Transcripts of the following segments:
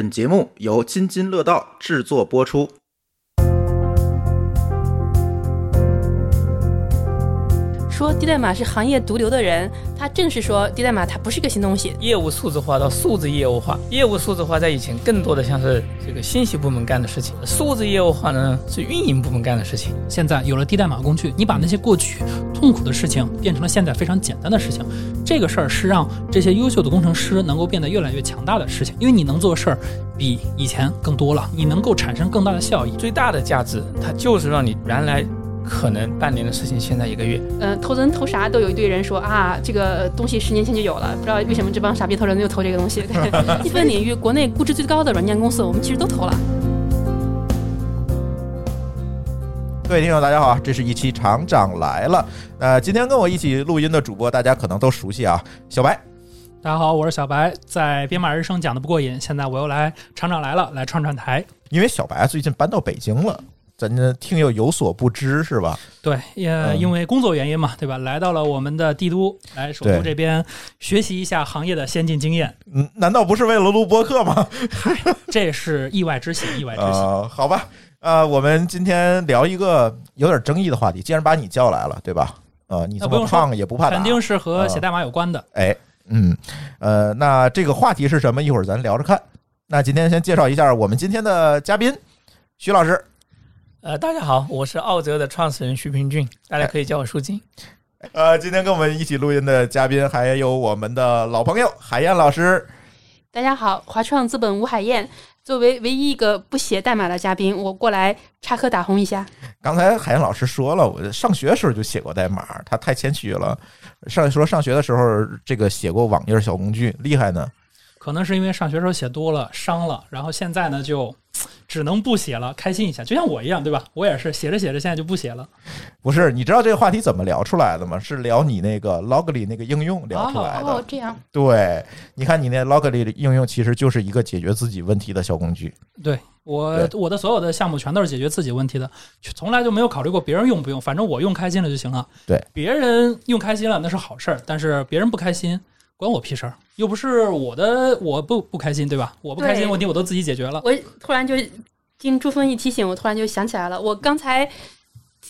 本节目由津津乐道制作播出。说低代码是行业毒瘤的人，他正是说低代码它不是个新东西。业务数字化到数字业务化，业务数字化在以前更多的像是这个信息部门干的事情，数字业务化呢是运营部门干的事情。现在有了低代码工具，你把那些过去痛苦的事情变成了现在非常简单的事情，这个事儿是让这些优秀的工程师能够变得越来越强大的事情，因为你能做的事儿比以前更多了，你能够产生更大的效益。最大的价值，它就是让你原来。可能半年的事情，现在一个月。嗯，投资人投啥都有一堆人说啊，这个东西十年前就有了，不知道为什么这帮傻逼投资人又投这个东西。一分领域国内估值最高的软件公司，我们其实都投了。各位听友，大家好，这是一期厂长来了。呃，今天跟我一起录音的主播，大家可能都熟悉啊，小白。大家好，我是小白，在编码日生讲的不过瘾，现在我又来厂长来了，来串串台。因为小白最近搬到北京了。咱这听友有所不知是吧？对，也因为工作原因嘛，对吧？来到了我们的帝都，来首都这边学习一下行业的先进经验。嗯，难道不是为了录播客吗？这是意外之喜，意外之喜。好吧，呃，我们今天聊一个有点争议的话题。既然把你叫来了，对吧？呃，你这么胖也不怕肯定是和写代码有关的。哎，嗯，呃，那这个话题是什么？一会儿咱聊着看。那今天先介绍一下我们今天的嘉宾，徐老师。呃，大家好，我是奥泽的创始人徐平俊，大家可以叫我舒静。呃，今天跟我们一起录音的嘉宾还有我们的老朋友海燕老师。大家好，华创资本吴海燕，作为唯一一个不写代码的嘉宾，我过来插科打诨一下。刚才海燕老师说了，我上学的时候就写过代码，他太谦虚了。上说上学的时候这个写过网页小工具，厉害呢。可能是因为上学时候写多了伤了，然后现在呢就。只能不写了，开心一下，就像我一样，对吧？我也是写着写着，现在就不写了。不是，你知道这个话题怎么聊出来的吗？是聊你那个 Logly 那个应用聊出来的。哦，这样。对，你看你那 Logly 的应用，其实就是一个解决自己问题的小工具。对我，我的所有的项目全都是解决自己问题的，从来就没有考虑过别人用不用，反正我用开心了就行了。对，别人用开心了那是好事儿，但是别人不开心。关我屁事儿，又不是我的，我不不开心，对吧？我不开心问题我都自己解决了。我突然就经朱峰一提醒，我突然就想起来了。我刚才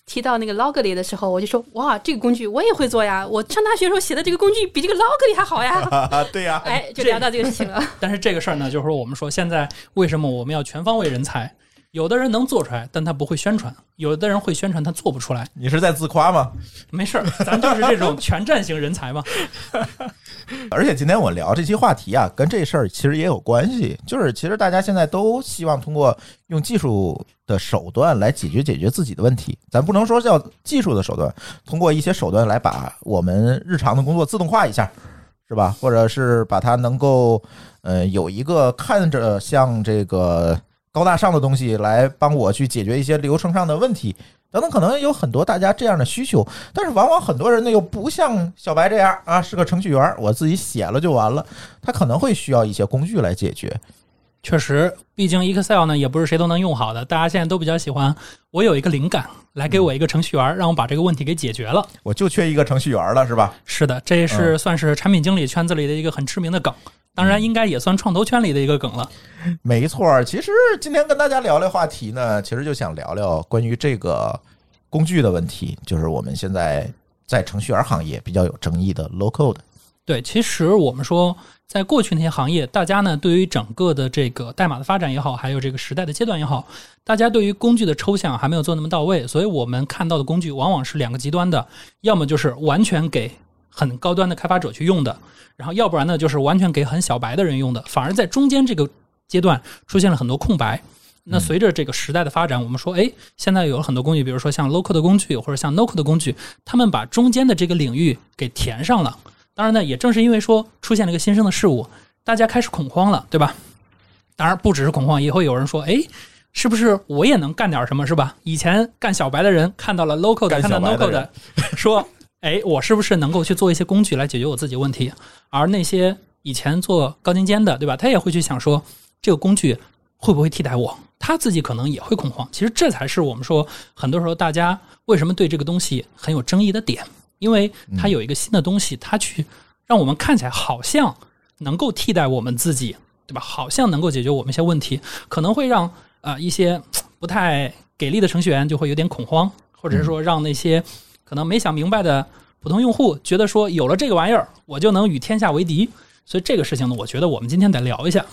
提到那个 Logly 的时候，我就说哇，这个工具我也会做呀！我上大学时候写的这个工具比这个 Logly 还好呀。对呀，哎，就聊到这个事情了。但是这个事儿呢，就是说我们说现在为什么我们要全方位人才？有的人能做出来，但他不会宣传；有的人会宣传，他做不出来。你是在自夸吗？没事儿，咱就是这种全站型人才嘛。而且今天我聊这期话题啊，跟这事儿其实也有关系。就是其实大家现在都希望通过用技术的手段来解决解决自己的问题。咱不能说叫技术的手段，通过一些手段来把我们日常的工作自动化一下，是吧？或者是把它能够呃有一个看着像这个。高大上的东西来帮我去解决一些流程上的问题等等，可能有很多大家这样的需求，但是往往很多人呢又不像小白这样啊，是个程序员，我自己写了就完了，他可能会需要一些工具来解决。确实，毕竟 Excel 呢也不是谁都能用好的，大家现在都比较喜欢，我有一个灵感，来给我一个程序员，让我把这个问题给解决了。我就缺一个程序员了，是吧？是的，这是算是产品经理圈子里的一个很知名的梗。当然，应该也算创投圈里的一个梗了。没错，其实今天跟大家聊聊话题呢，其实就想聊聊关于这个工具的问题，就是我们现在在程序员行业比较有争议的 low code。对，其实我们说，在过去那些行业，大家呢对于整个的这个代码的发展也好，还有这个时代的阶段也好，大家对于工具的抽象还没有做那么到位，所以我们看到的工具往往是两个极端的，要么就是完全给。很高端的开发者去用的，然后要不然呢，就是完全给很小白的人用的，反而在中间这个阶段出现了很多空白。那随着这个时代的发展，我们说，哎，现在有了很多工具，比如说像 local 的工具或者像 no code 的工具，他们把中间的这个领域给填上了。当然呢，也正是因为说出现了一个新生的事物，大家开始恐慌了，对吧？当然不只是恐慌，也会有人说，哎，是不是我也能干点什么，是吧？以前干小白的人看到了 local 的，看到 no code 的，说。哎，我是不是能够去做一些工具来解决我自己问题？而那些以前做高精尖的，对吧？他也会去想说，这个工具会不会替代我？他自己可能也会恐慌。其实这才是我们说，很多时候大家为什么对这个东西很有争议的点，因为它有一个新的东西，它去让我们看起来好像能够替代我们自己对吧？好像能够解决我们一些问题，可能会让啊、一些不太给力的程序员就会有点恐慌，或者是说让那些可能没想明白的普通用户觉得说有了这个玩意儿，我就能与天下为敌。所以这个事情呢，我觉得我们今天得聊一下。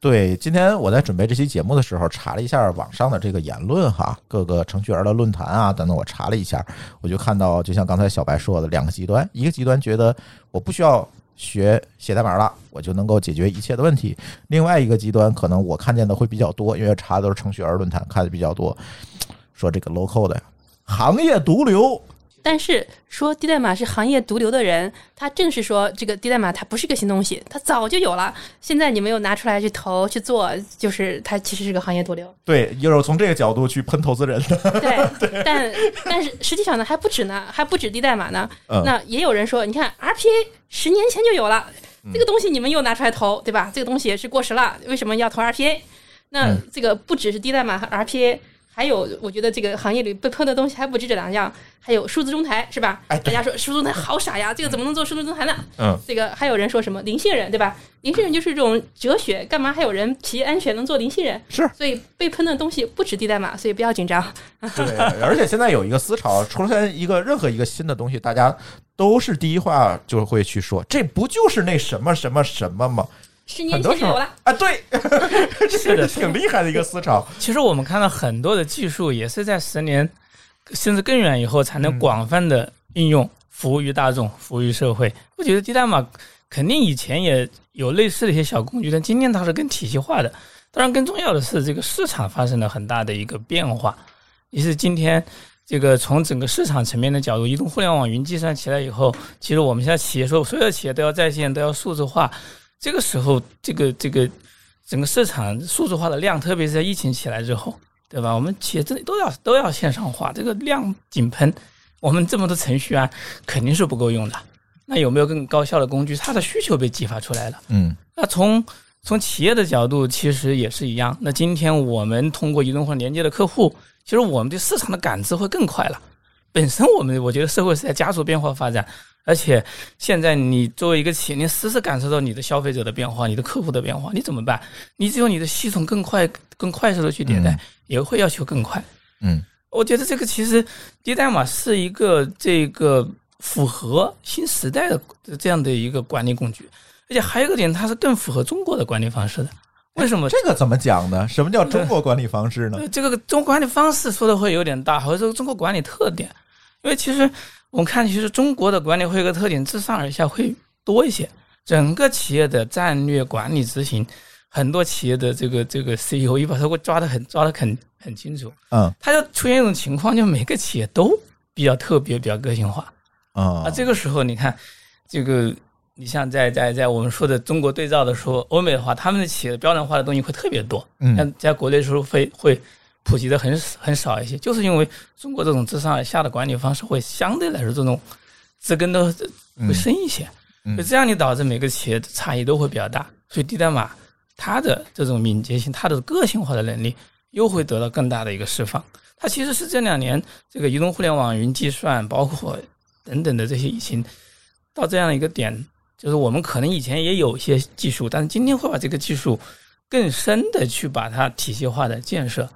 对，今天我在准备这期节目的时候，查了一下网上的这个言论哈，各个程序员的论坛啊等等，我查了一下，我就看到，就像刚才小白说的，两个极端，一个极端觉得我不需要学写代码了，我就能够解决一切的问题；另外一个极端，可能我看见的会比较多，因为查的都是程序员论坛，看的比较多，说这个 local 的，行业毒瘤。但是说低代码是行业毒瘤的人，他正是说这个低代码它不是个新东西，它早就有了。现在你们又拿出来去投去做，就是它其实是个行业毒瘤。对，又是从这个角度去喷投资人的。对，但但是实际上呢，还不止呢，还不止低代码呢。嗯那也有人说，你看 RPA 十年前就有了，这个东西你们又拿出来投，对吧？这个东西也是过时了，为什么要投 RPA？那嗯这个不只是低代码和 RPA。还有，我觉得这个行业里被喷的东西还不止这两样，还有数字中台，是吧？哎大家说数字中台好傻呀，这个怎么能做数字中台呢？嗯，这个还有人说什么零信任，对吧？零信任就是这种哲学，干嘛还有人企业安全能做零信任？是所以被喷的东西不止低代码，所以不要紧张。对，而且现在有一个思潮，出现一个任何一个新的东西，大家都是第一话就会去说，这不就是那什么什么什么吗？十年很多时候前就有了。啊，对，这是的是挺厉害的一个思潮。其实我们看到很多的技术也是在十年甚至更远以后才能广泛的应用，服务于大众，服务于社会。我觉得低代码肯定以前也有类似的一些小工具，但今天它是更体系化的。当然，更重要的是这个市场发生了很大的一个变化，也是今天。这个从整个市场层面的角度，移动互联网云计算起来以后，其实我们现在企业说，所有的企业都要在线，都要数字化。这个时候，这个这个整个市场数字化的量，特别是在疫情起来之后，对吧？我们企业真的都要都要线上化，这个量井喷，我们这么多程序员肯定是不够用的。那有没有更高效的工具？它的需求被激发出来了。嗯那从从企业的角度，其实也是一样。那今天我们通过移动互联连接的客户，其实我们对市场的感知会更快了。本身我们我觉得社会是在加速变化发展，而且现在你作为一个企业，你实时感受到你的消费者的变化、你的客户的变化，你怎么办？你只有你的系统更快、更快速的去迭代，嗯也会要求更快。嗯我觉得这个其实低代码是一个这个符合新时代的这样的一个管理工具，而且还有一个点，它是更符合中国的管理方式的。为什么？这个怎么讲呢？什么叫中国管理方式呢？呃这个中国管理方式说的会有点大，或者说中国管理特点，因为其实我们看，其实中国的管理会有个特点，自上而下会多一些。整个企业的战略管理执行，很多企业的这个这个 CEO 一把他会抓得很抓得很很清楚。嗯它就出现一种情况，就每个企业都比较特别，比较个性化啊啊。这个时候，你看这个，你像在在在我们说的中国对照的时候，欧美的话，他们的企业的标准化的东西会特别多，嗯像在国内的时候会会普及的很很少一些，就是因为中国这种自上而下的管理方式会相对来说这种植根的会深一些，嗯。就这样你导致每个企业的差异都会比较大，所以低代码它的这种敏捷性、它的个性化的能力又会得到更大的一个释放。它其实是这两年这个移动互联网云计算，包括等等的这些已经到这样一个点，就是我们可能以前也有一些技术，但是今天会把这个技术更深的去把它体系化的建设，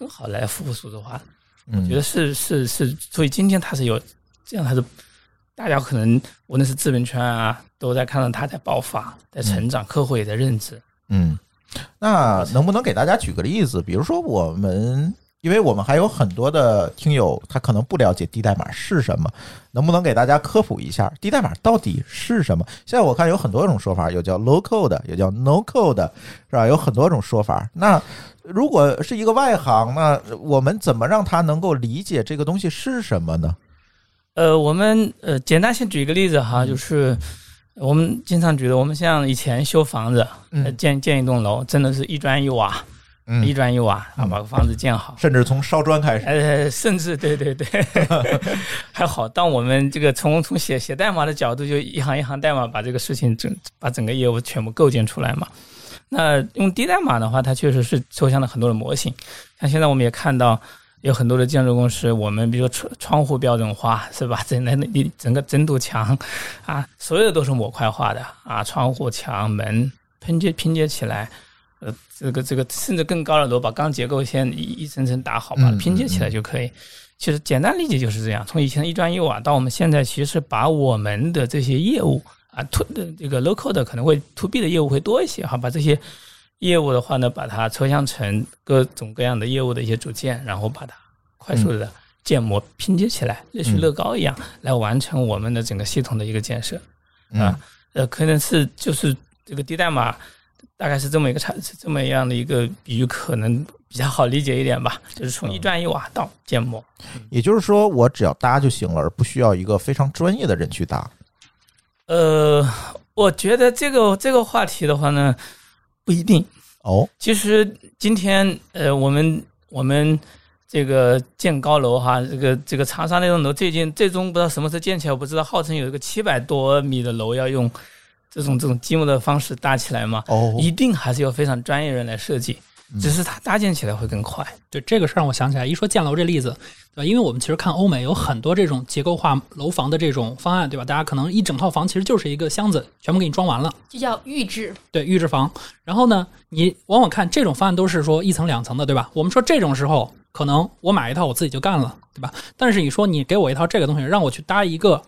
更好来服务数字化。嗯我觉得是是是，所以今天它是有这样，它是大家可能无论是资本圈啊，都在看到它在爆发，在成长，客户也在认知。嗯，那能不能给大家举个例子？比如说我们，因为我们还有很多的听友，他可能不了解低代码是什么，能不能给大家科普一下低代码到底是什么？现在我看有很多种说法，有叫 low code，有叫 no code，是吧？有很多种说法。那如果是一个外行，那我们怎么让他能够理解这个东西是什么呢？呃，我们呃简单先举一个例子哈，就是我们经常举的，我们像以前修房子，嗯呃建建一栋楼，真的是一砖一瓦，一嗯，砖一瓦啊，嗯把个房子建好。甚至从烧砖开始，呃，甚至对对对，还好。当我们这个从从写写代码的角度，就一行一行代码把这个事情整把整个业务全部构建出来嘛。那用低代码的话，它确实是抽象了很多的模型。像现在我们也看到有很多的建筑公司，我们比如说窗窗户标准化是吧？整个你整个整堵墙啊，所有的都是模块化的啊，窗户、墙、门拼接拼接起来。呃，这个这个甚至更高的楼，把钢结构先一一层层打好，把它嗯拼接起来就可以。其实简单理解就是这样，从以前的一砖一瓦到我们现在，其实把我们的这些业务啊，to 的这个 local 的可能会 to B 的业务会多一些哈，把这些业务的话呢，把它抽象成各种各样的业务的一些组件，然后把它快速的建模拼接起来，类似于乐高一样，来完成我们的整个系统的一个建设。嗯啊，呃，可能是就是这个低代码，大概是这么一个差，是这么样的一个比喻，可能比较好理解一点吧。就是从一砖一瓦到建模，也就是说，我只要搭就行了，而不需要一个非常专业的人去搭。呃，我觉得这个这个话题的话呢，不一定。哦，其实今天呃，我们我们这个建高楼哈，这个这个长沙那栋楼最近最终不知道什么时候建起来，我不知道，号称有一个七百多米的楼要用这种这种积木的方式搭起来嘛，哦，一定还是要非常专业人来设计，只是它搭建起来会更快。对这个事儿，我想起来，一说建楼这例子，对吧？因为我们其实看欧美有很多这种结构化楼房的这种方案，对吧？大家可能一整套房其实就是一个箱子，全部给你装完了，就叫预制。对，预制房。然后呢，你往往看这种方案都是说一层两层的，对吧？我们说这种时候，可能我买一套我自己就干了，对吧？但是你说你给我一套这个东西，让我去搭一个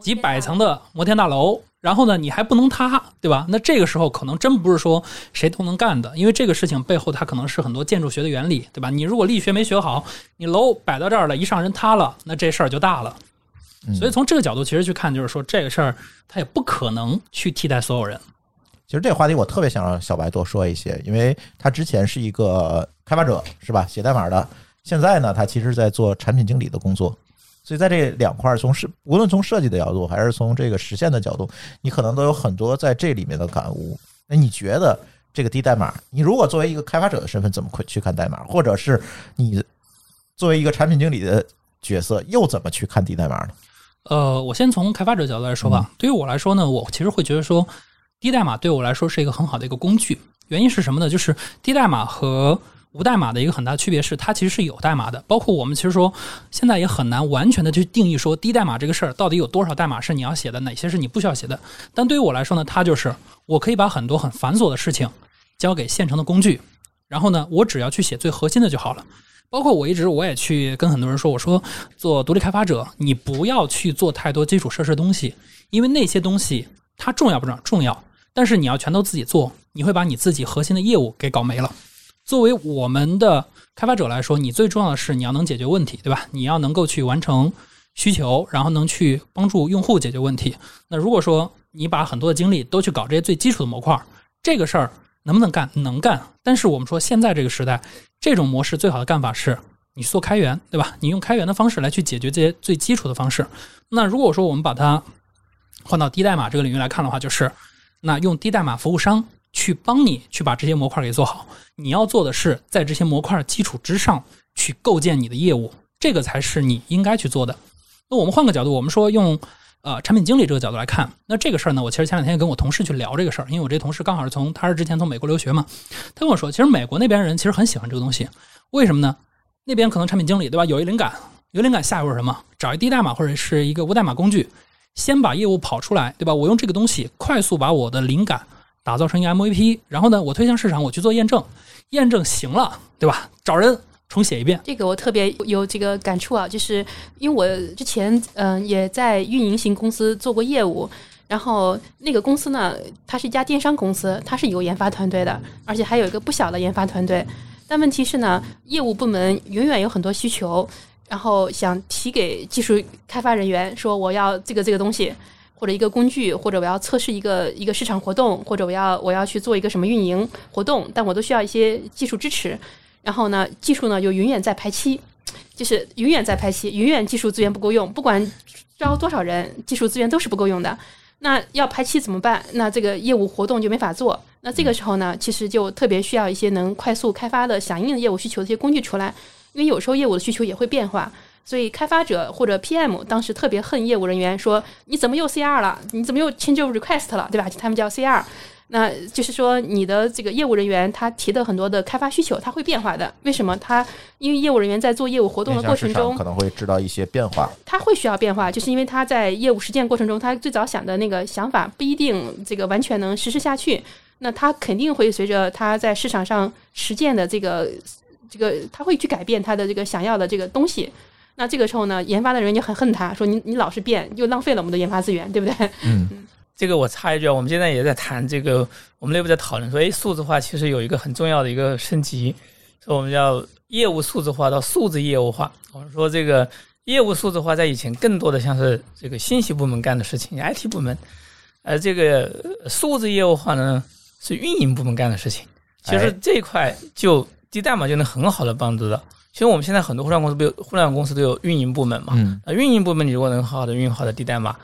几百层的摩天大楼，然后呢，你还不能塌，对吧？那这个时候可能真不是说谁都能干的，因为这个事情背后它可能是很多建筑学的原理，对吧？你如果力学没学好，你楼摆到这儿了，一上人塌了，那这事儿就大了。嗯所以从这个角度其实去看，就是说这个事儿它也不可能去替代所有人。其实这个话题我特别想让小白多说一些，因为他之前是一个开发者，是吧？写代码的。现在呢，他其实在做产品经理的工作。所以在这两块儿，从是无论从设计的角度，还是从这个实现的角度，你可能都有很多在这里面的感悟。那你觉得这个低代码，你如果作为一个开发者的身份，怎么去看代码？或者是你作为一个产品经理的角色，又怎么去看低代码呢？呃，我先从开发者角度来说吧。对于我来说呢，我其实会觉得说，低代码对我来说是一个很好的一个工具。原因是什么呢？就是低代码和无代码的一个很大区别是，它其实是有代码的。包括我们其实说，现在也很难完全的去定义说低代码这个事儿到底有多少代码是你要写的，哪些是你不需要写的。但对于我来说呢，它就是我可以把很多很繁琐的事情交给现成的工具，然后呢，我只要去写最核心的就好了。包括我一直我也去跟很多人说，我说做独立开发者，你不要去做太多基础设施的东西，因为那些东西它重要不重要？重要，但是你要全都自己做，你会把你自己核心的业务给搞没了。作为我们的开发者来说，你最重要的是你要能解决问题，对吧？你要能够去完成需求，然后能去帮助用户解决问题。那如果说你把很多的精力都去搞这些最基础的模块，这个事儿能不能干？能干。但是我们说现在这个时代，这种模式最好的干法是你做开源，对吧？你用开源的方式来去解决这些最基础的方式。那如果说我们把它换到低代码这个领域来看的话，就是那用低代码服务商去帮你去把这些模块给做好。你要做的是在这些模块基础之上去构建你的业务，这个才是你应该去做的。那我们换个角度，我们说用呃产品经理这个角度来看，那这个事儿呢，我其实前两天跟我同事去聊这个事儿，因为我这同事刚好是从他是之前从美国留学嘛，他跟我说，其实美国那边人其实很喜欢这个东西，为什么呢？那边可能产品经理对吧，有一灵感，有灵感下一步是什么？找一低代码或者是一个无代码工具，先把业务跑出来，对吧？我用这个东西快速把我的灵感打造成一个 MVP，然后呢，我推向市场，我去做验证，验证行了，对吧？找人重写一遍。这个我特别有这个感触啊，就是因为我之前嗯、也在运营型公司做过业务，然后那个公司呢，它是一家电商公司，它是有研发团队的，而且还有一个不小的研发团队。但问题是呢，业务部门永远有很多需求，然后想提给技术开发人员说我要这个这个东西，或者一个工具，或者我要测试一个一个市场活动，或者我要我要去做一个什么运营活动，但我都需要一些技术支持。然后呢，技术呢又永远在排期，就是永远在排期，永远技术资源不够用，不管招多少人，技术资源都是不够用的。那要排期怎么办？那这个业务活动就没法做。那这个时候呢，其实就特别需要一些能快速开发的、响应的业务需求的一些工具出来，因为有时候业务的需求也会变化。所以开发者或者 PM 当时特别恨业务人员，说你怎么又 CR 了？你怎么又 change request 了？对吧？他们叫 CR。那就是说，你的这个业务人员他提的很多的开发需求，他会变化的。为什么？他因为业务人员在做业务活动的过程中可，能会知道一些变化。他会需要变化，就是因为他在业务实践过程中，他最早想的那个想法不一定这个完全能实施下去。那他肯定会随着他在市场上实践的这个这个，他会去改变他的这个想要的这个东西。那这个时候呢，研发的人就很恨他，说你你老是变，又浪费了我们的研发资源，对不对？嗯这个我插一句啊，我们现在也在谈这个，我们内部在讨论说，哎，数字化其实有一个很重要的一个升级，说我们叫业务数字化到数字业务化。我们说这个业务数字化在以前更多的像是这个信息部门干的事情，IT 部门，而这个数字业务化呢是运营部门干的事情。其实哎这一块就低代码就能很好的帮助到。其实我们现在很多互联网公司都有互联网公司都有运营部门嘛，嗯啊，运营部门你如果能好好的运用好的低代码，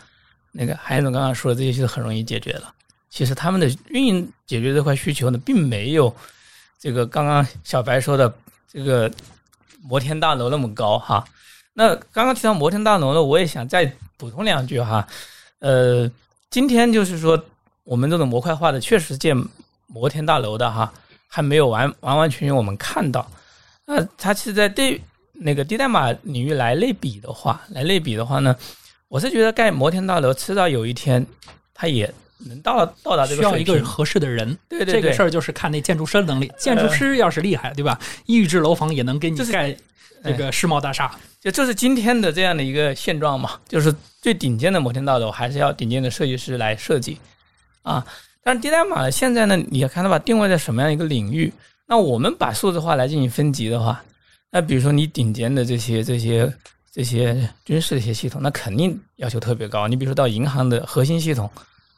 那个韩总刚刚说的这些就很容易解决了。其实他们的运营解决这块需求呢，并没有这个刚刚小白说的这个摩天大楼那么高哈。那刚刚提到摩天大楼呢，我也想再补充两句哈。呃，今天就是说我们这种模块化的确实建摩天大楼的哈，还没有完完完全全我们看到。那它其实，在对那个低代码领域来类比的话，来类比的话呢，我是觉得盖摩天大楼迟早有一天，它也能到到达这个需要。一个合适的人。对对对，这个事儿就是看那建筑师的能力，建筑师要是厉害，对吧？预制楼房也能给你盖这个世贸大厦。就这是今天的这样的一个现状嘛，就是最顶尖的摩天大楼还是要顶尖的设计师来设计啊。但是低代码呢，现在呢，你要看它把定位在什么样一个领域？那我们把数字化来进行分级的话，那比如说你顶尖的这些这些这些军事的一些系统，那肯定要求特别高。你比如说到银行的核心系统，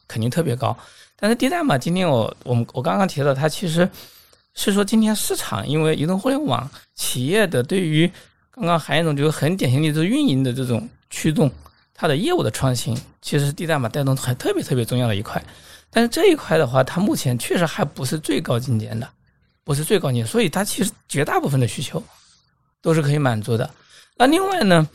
肯定特别高。但是低代码今天我我们我刚刚提到，它其实是说今天市场因为移动互联网企业的对于刚刚韩总就是很典型的就是运营的这种驱动，它的业务的创新，其实是低代码带动很特别特别重要的一块。但是这一块的话，它目前确实还不是最高精尖的，不是最高境界，所以它其实绝大部分的需求都是可以满足的。那另外呢，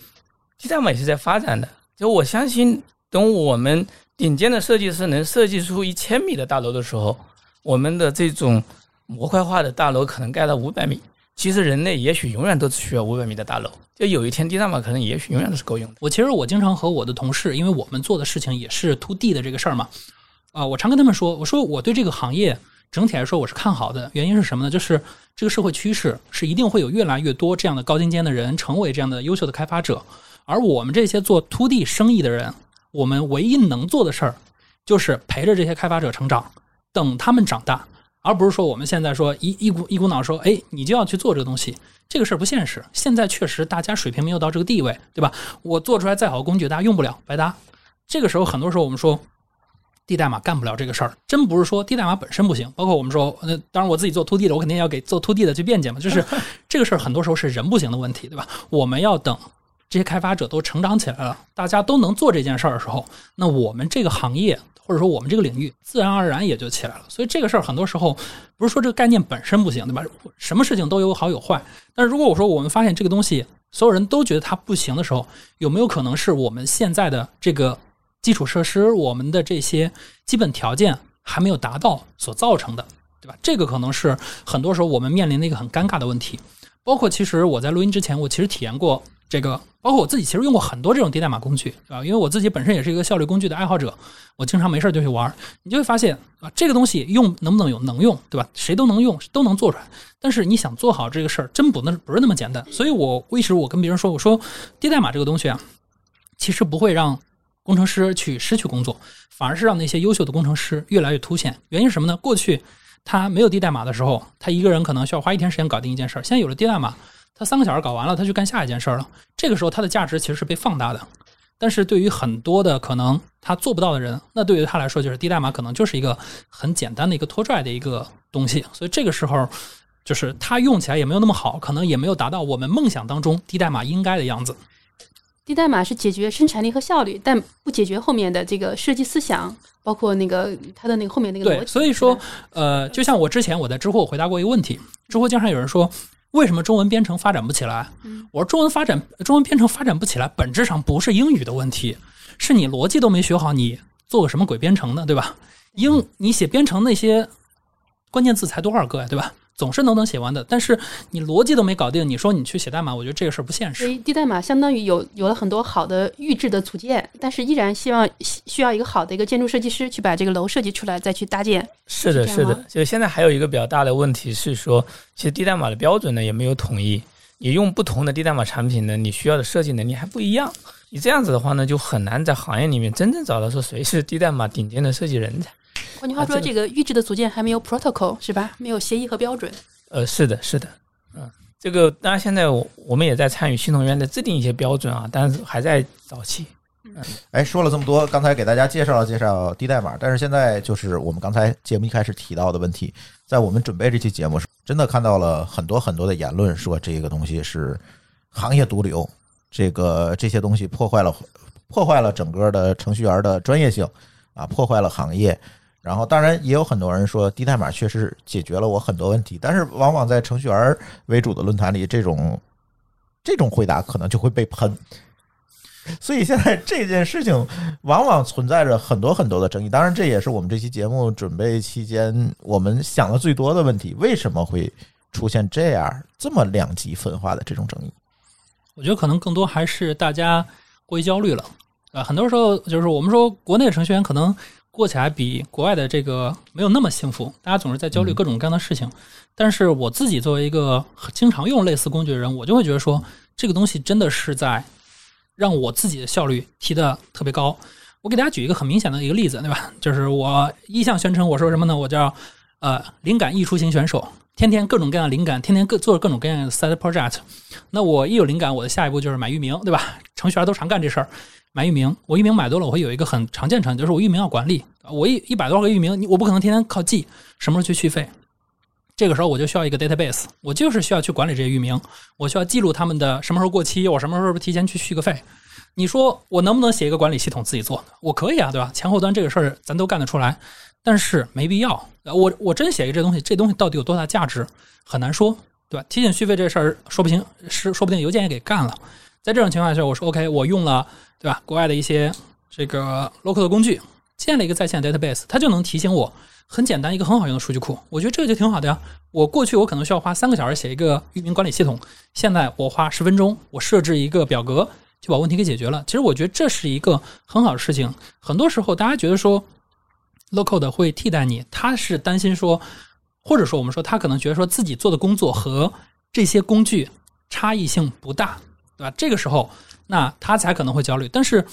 低代码也是在发展的，就我相信，等我们顶尖的设计师能设计出一千米的大楼的时候，我们的这种模块化的大楼可能盖到五百米。其实人类也许永远都只需要五百米的大楼，就有一天低代码可能也许永远都是够用的。我其实我经常和我的同事，因为我们做的事情也是 to D 的这个事儿嘛，啊、我常跟他们说，我说我对这个行业整体来说我是看好的，原因是什么呢？就是这个社会趋势是一定会有越来越多这样的高精尖的人成为这样的优秀的开发者，而我们这些做 to D 生意的人，我们唯一能做的事儿就是陪着这些开发者成长，等他们长大。而不是说我们现在说一一股一股脑说，哎，你就要去做这个东西，这个事儿不现实。现在确实大家水平没有到这个地位，对吧？我做出来再好的工具，大家用不了，白搭。这个时候，很多时候我们说，低代码干不了这个事儿，真不是说 D 代码本身不行。包括我们说，那，当然我自己做 to D 的，我肯定要给做 to D 的去辩解嘛。就是 这个事儿，很多时候是人不行的问题，对吧？我们要等这些开发者都成长起来了，大家都能做这件事儿的时候，那我们这个行业或者说我们这个领域，自然而然也就起来了。所以这个事儿很多时候不是说这个概念本身不行，对吧？什么事情都有好有坏。但是如果我说我们发现这个东西所有人都觉得它不行的时候，有没有可能是我们现在的这个基础设施，我们的这些基本条件还没有达到所造成的，对吧？这个可能是很多时候我们面临的一个很尴尬的问题。包括其实我在录音之前，我其实体验过这个，包括我自己其实用过很多这种低代码工具，对吧？因为我自己本身也是一个效率工具的爱好者，我经常没事儿就去玩，你就会发现啊，这个东西用能不能用，能用，对吧？谁都能用，都能做出来。但是你想做好这个事儿，真不那不是那么简单。所以我一直我跟别人说，我说低代码这个东西啊，其实不会让工程师去失去工作，反而是让那些优秀的工程师越来越凸显。原因是什么呢？过去他没有低代码的时候，他一个人可能需要花一天时间搞定一件事儿。现在有了低代码，他三个小时搞完了，他去干下一件事儿了。这个时候他的价值其实是被放大的。但是对于很多的可能他做不到的人，那对于他来说，就是低代码可能就是一个很简单的一个拖拽的一个东西。所以这个时候，就是他用起来也没有那么好，可能也没有达到我们梦想当中低代码应该的样子。低代码是解决生产力和效率，但不解决后面的这个设计思想，包括那个它的那个后面那个逻对，辑。所以说，呃，就像我之前我在知乎回答过一个问题，知乎经常有人说，为什么中文编程发展不起来？我说中文发展，中文编程发展不起来，本质上不是英语的问题，是你逻辑都没学好，你做个什么鬼编程呢？对吧？英你写编程那些关键字才多少个呀？对吧？总是能能写完的。但是你逻辑都没搞定，你说你去写代码，我觉得这个事儿不现实。所以低代码相当于有有了很多好的预制的组件，但是依然希望需需要一个好的一个建筑设计师去把这个楼设计出来，再去搭建。是的，是的。就现在还有一个比较大的问题是说，其实低代码的标准呢也没有统一，你用不同的低代码产品呢，你需要的设计能力还不一样。你这样子的话呢，就很难在行业里面真正找到说谁是低代码顶尖的设计人才。换句话说，啊这这个预制的组件还没有 protocol 是吧？没有协议和标准。呃，是的，是的，嗯，这个当然现在我我们也在参与系统院的制定一些标准啊，但是还在早期。嗯哎，说了这么多，刚才给大家介绍了介绍低代码，但是现在就是我们刚才节目一开始提到的问题，在我们准备这期节目时，真的看到了很多很多的言论，说这个东西是行业毒瘤，这个这些东西破坏了破坏了整个的程序员的专业性啊，破坏了行业。然后，当然也有很多人说低代码确实解决了我很多问题，但是往往在程序员为主的论坛里，这种这种回答可能就会被喷。所以现在这件事情往往存在着很多很多的争议，当然这也是我们这期节目准备期间我们想的最多的问题：为什么会出现这样这么两极分化的这种争议？我觉得可能更多还是大家过于焦虑了啊。很多时候就是我们说国内的程序员可能过起来比国外的这个没有那么幸福，大家总是在焦虑各种各样的事情。但是我自己作为一个经常用类似工具的人，我就会觉得说这个东西真的是在让我自己的效率提的特别高。我给大家举一个很明显的一个例子，对吧？就是我一向宣称我说什么呢？我叫呃灵感溢出型选手，天天各种各样的灵感，天天各做各种各样的 side project。那我一有灵感，我的下一步就是买域名，对吧？程序员都常干这事儿，买域名。我域名买多了，我会有一个很常见场景，就是我域名要管理。我一一百多个域名，你我不可能天天靠记，什么时候去续费？这个时候我就需要一个 database，我就是需要去管理这些域名，我需要记录他们的什么时候过期，我什么时候提前去续个费。你说我能不能写一个管理系统自己做？我可以啊，对吧？前后端这个事儿咱都干得出来，但是没必要。呃我我真写一个这东西，这东西到底有多大价值，很难说，对吧？提醒续费这事儿说不清，是说不定邮件也给干了。在这种情况下，我说 OK，我用了对吧？国外的一些这个 local 的工具，建了一个在线 database，它就能提醒我。很简单，一个很好用的数据库，我觉得这个就挺好的呀。我过去我可能需要花三个小时写一个域名管理系统，现在我花十分钟，我设置一个表格就把问题给解决了。其实我觉得这是一个很好的事情。很多时候大家觉得说 local 的会替代你，他是担心说，或者说我们说他可能觉得说自己做的工作和这些工具差异性不大，对吧？这个时候那他才可能会焦虑。但是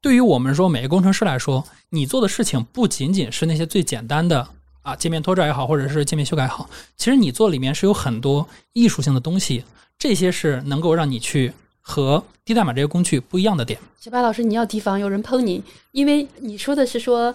对于我们说每个工程师来说，你做的事情不仅仅是那些最简单的啊界面拖拽也好，或者是界面修改也好，其实你做里面是有很多艺术性的东西，这些是能够让你去和低代码这些工具不一样的点。小白老师，你要提防有人喷你，因为你说的是说，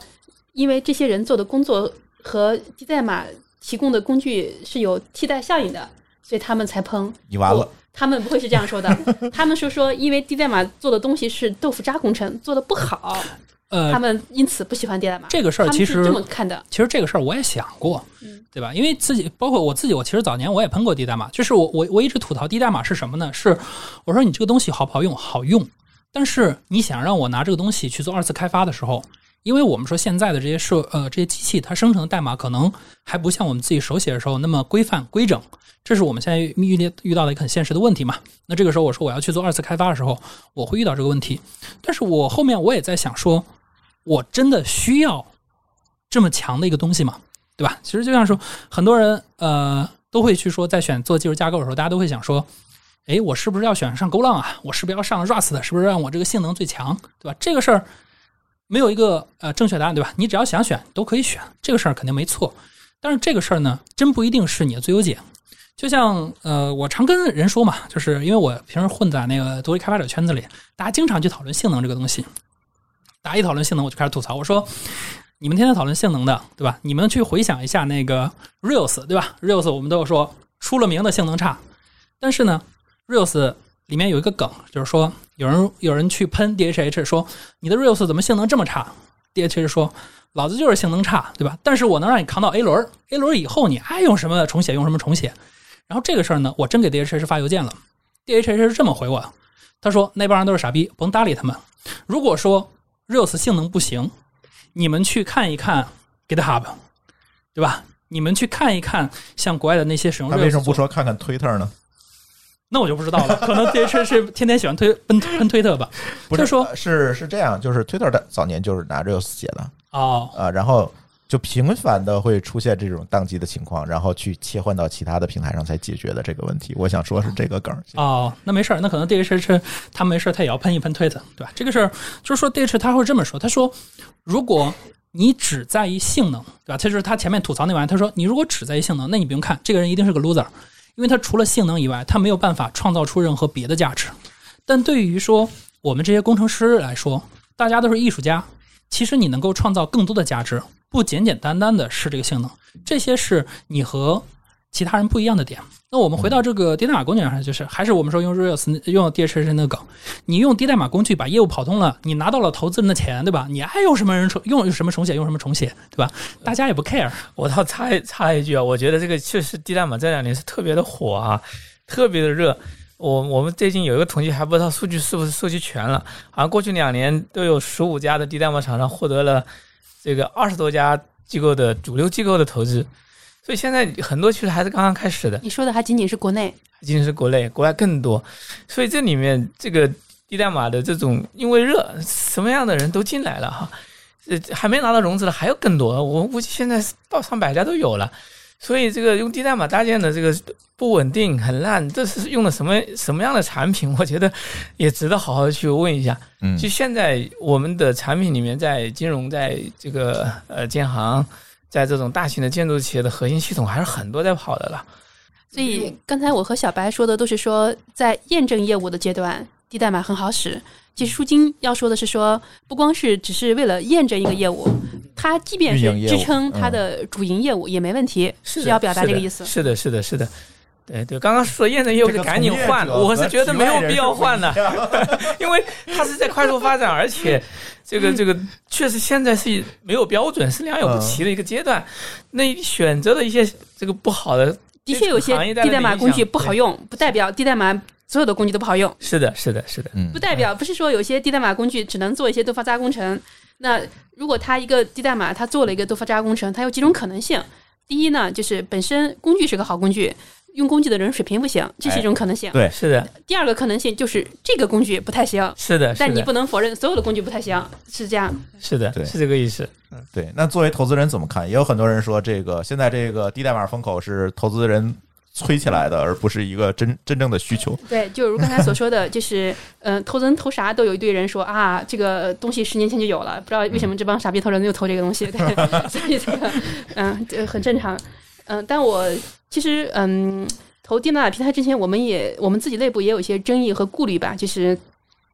因为这些人做的工作和低代码提供的工具是有替代效应的，所以他们才喷。你完了，他们不会是这样说的，他们是说，因为低代码做的东西是豆腐渣工程，做的不好，呃他，们因此不喜欢低代码。这个事儿其实是这么看的，其实这个事儿我也想过嗯，对吧？因为自己包括我自己，我其实早年我也喷过低代码，就是我我我一直吐槽低代码是什么呢？是我说你这个东西好不好用？好用，但是你想让我拿这个东西去做二次开发的时候，因为我们说现在的这些设呃这些机器它生成的代码可能还不像我们自己手写的时候那么规范规整，这是我们现在遇遇遇到的一个很现实的问题嘛。那这个时候我说我要去做二次开发的时候，我会遇到这个问题，但是我后面我也在想说，我真的需要这么强的一个东西吗？对吧？其实就像说，很多人呃都会去说，在选做技术架构的时候，大家都会想说，哎，我是不是要选上 Go 浪啊？我是不是要上 Rust？是不是让我这个性能最强？对吧？这个事儿没有一个呃正确答案，对吧？你只要想选都可以选，这个事儿肯定没错。但是这个事儿呢，真不一定是你的最优解。就像呃，我常跟人说嘛，就是因为我平时混在那个独立开发者圈子里，大家经常去讨论性能这个东西。大家一讨论性能，我就开始吐槽，我说你们天天讨论性能的，对吧？你们去回想一下那个 Rails，对吧？Rails 我们都有说出了名的性能差，但是呢，Rails 里面有一个梗，就是说有人有人去喷 DHH 说你的 Rails 怎么性能这么差？DHH 说老子就是性能差，对吧？但是我能让你扛到 A 轮，A 轮以后你爱用什么重写用什么重写。然后这个事儿呢，我真给 DHH 发邮件了，DHH 是这么回我的，他说那帮人都是傻逼，甭搭理他们。如果说 Rails 性能不行，你们去看一看 GitHub，对吧？你们去看一看，像国外的那些使用他为什么不说看看 Twitter 呢？那我就不知道了，可能这是是天天喜欢推喷喷推特吧？不就是说呃是是这样，就是 Twitter 的早年就是拿 Rails 写的哦，啊，然后就频繁的会出现这种宕机的情况，然后去切换到其他的平台上才解决的这个问题。我想说是这个梗儿。哦，那没事儿，那可能 D H 是他没事儿，他也要喷一喷推特，对吧？这个事儿就是说，D H 他会这么说，他说，如果你只在意性能，对吧？他就是他前面吐槽那玩意儿，他说你如果只在意性能，那你不用看，这个人一定是个 loser，因为它除了性能以外，它没有办法创造出任何别的价值。但对于说我们这些工程师来说，大家都是艺术家，其实你能够创造更多的价值，不简简单单的是这个性能，这些是你和其他人不一样的点。那我们回到这个低代码工具上，就是还是我们说用 Rails 用 DHS 那个梗，你用低代码工具把业务跑通了，你拿到了投资人的钱，对吧？你爱用什么人重用什么重写，用什么重写，对吧？大家也不 care。我倒插插一句啊，我觉得这个确实低代码这两年是特别的火啊，特别的热。我我们最近有一个统计，还不知道数据是不是收集全了，好像过去两年都有十五家的低代码厂商获得了这个二十多家机构的主流机构的投资，所以现在很多其实还是刚刚开始的。你说的还仅仅是国内，仅仅是国内，国外更多。所以这里面这个低代码的这种，因为热，什么样的人都进来了哈。呃，还没拿到融资的还有更多，我估计现在到上百家都有了。所以这个用低代码搭建的这个不稳定、很烂，这是用的什么什么样的产品？我觉得也值得好好去问一下。嗯就现在我们的产品里面，在金融，在这个呃建行，在这种大型的建筑企业的核心系统，还是很多在跑的了。所以刚才我和小白说的都是说，在验证业务的阶段，低代码很好使。其实舒金要说的是说，不光是只是为了验证一个业务，它即便是支撑它的主营业务也没问题，是要表达这个意思。是的，是的，是的。对对，刚刚说验证业务就赶紧换，我是觉得没有必要换的，因为它是在快速发展，而且这个这个确实现在是没有标准，是良莠不齐的一个阶段。那选择的一些这个不好的，的确有些低代码工具不好用，不代表低代码所有的工具都不好用。是的，是的，是的，嗯不代表不是说有些低代码工具只能做一些多发渣工程。那如果它一个低代码，它做了一个多发渣工程，它有几种可能性。第一呢，就是本身工具是个好工具，用工具的人水平不行，这是一种可能性。对是的，第二个可能性就是这个工具不太行，是的，是的，但你不能否认所有的工具不太行，是这样。是的，对是这个意思。嗯对，那作为投资人怎么看？也有很多人说，这个现在这个低代码风口是投资人吹起来的，而不是一个真真正的需求。对，就如刚才所说的，就是嗯、呃投资人投啥都有一堆人说啊，这个东西十年前就有了，不知道为什么这帮傻逼投资人又投这个东西，对，所以这个嗯，这很正常。嗯、但我其实嗯，投低代码平台之前，我们也我们自己内部也有一些争议和顾虑吧，就是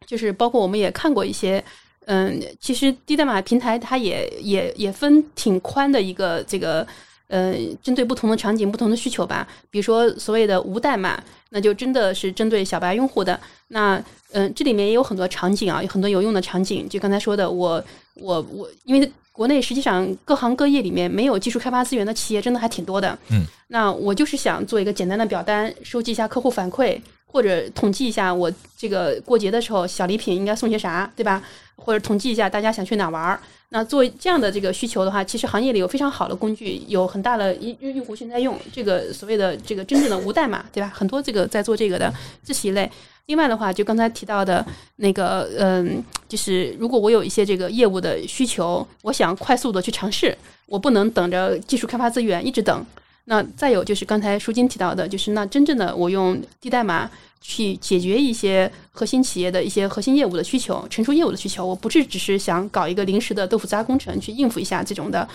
就是包括我们也看过一些。嗯，其实低代码平台它也也也分挺宽的一个这个，呃，针对不同的场景、不同的需求吧。比如说所谓的无代码，那就真的是针对小白用户的。那嗯、这里面也有很多场景啊，有很多有用的场景。就刚才说的，我我我，因为国内实际上各行各业里面没有技术开发资源的企业真的还挺多的。嗯，那我就是想做一个简单的表单，收集一下客户反馈，或者统计一下我这个过节的时候小礼品应该送些啥，对吧？或者统计一下大家想去哪玩儿。那做这样的这个需求的话，其实行业里有非常好的工具，有很大的用用户群在用这个所谓的这个真正的无代码，对吧？很多这个在做这个的，这是一类。另外的话，就刚才提到的那个，嗯，就是如果我有一些这个业务的需求，我想快速的去尝试，我不能等着技术开发资源一直等。那再有就是刚才舒金提到的，就是那真正的我用低代码去解决一些核心企业的一些核心业务的需求、成熟业务的需求，我不是只是想搞一个临时的豆腐渣工程去应付一下这种的。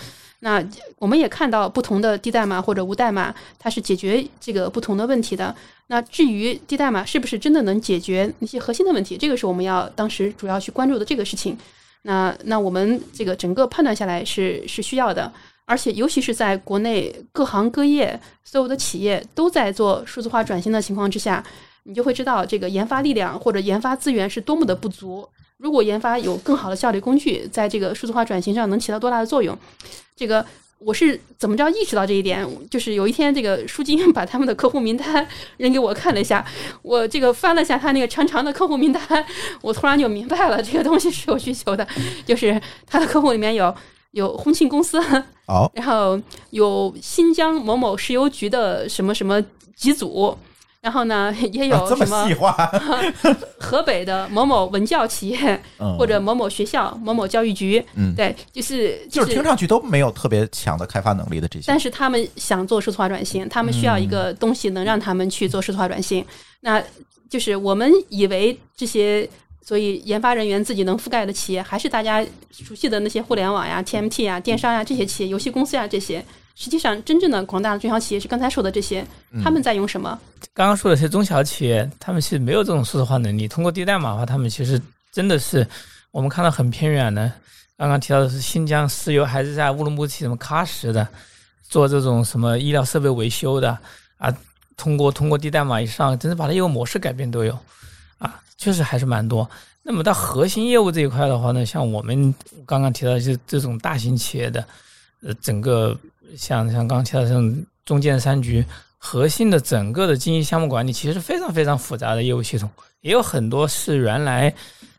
那我们也看到不同的低代码或者无代码，它是解决这个不同的问题的。那至于低代码是不是真的能解决那些核心的问题，这个是我们要当时主要去关注的这个事情。那那我们这个整个判断下来是是需要的，而且尤其是在国内各行各业所有的企业都在做数字化转型的情况之下，你就会知道这个研发力量或者研发资源是多么的不足。如果研发有更好的效率工具，在这个数字化转型上能起到多大的作用，这个我是怎么着意识到这一点？就是有一天，这个舒金 把他们的客户名单 扔给我看了一下，我这个翻了下他那个长长的客户名单，我突然就明白了，这个东西是有需求的。就是他的客户里面有有婚庆公司，哦，然后有新疆某某石油局的什么什么几组，然后呢也有这么有什么细化，河北的某某文教企业，嗯。或者某某学校、某某教育局，嗯，对，就是就是听上去都没有特别强的开发能力的这些。但，是他们想做数字化转型，他们需要一个东西能让他们去做数字化转型。那就是我们以为这些所以研发人员自己能覆盖的企业，还是大家熟悉的那些互联网呀、TMT 呀、电商呀这些企业、游戏公司呀这些。实际上，真正的广大的中小企业是刚才说的这些，他们在用什么？刚刚说的这些中小企业，他们其实没有这种数字化能力。通过低代码的话，他们其实真的是我们看到很偏远的。刚刚提到的是新疆石油，还是在乌鲁木齐什么喀什的，做这种什么医疗设备维修的啊，通过通过低代码以上，真是把它业务模式改变都有啊，确实还是蛮多。那么到核心业务这一块的话呢，像我们刚刚提到的是这种大型企业的，呃，整个像像刚刚提到的这种中建三局，核心的整个的经营项目管理其实是非常非常复杂的业务系统，也有很多是原来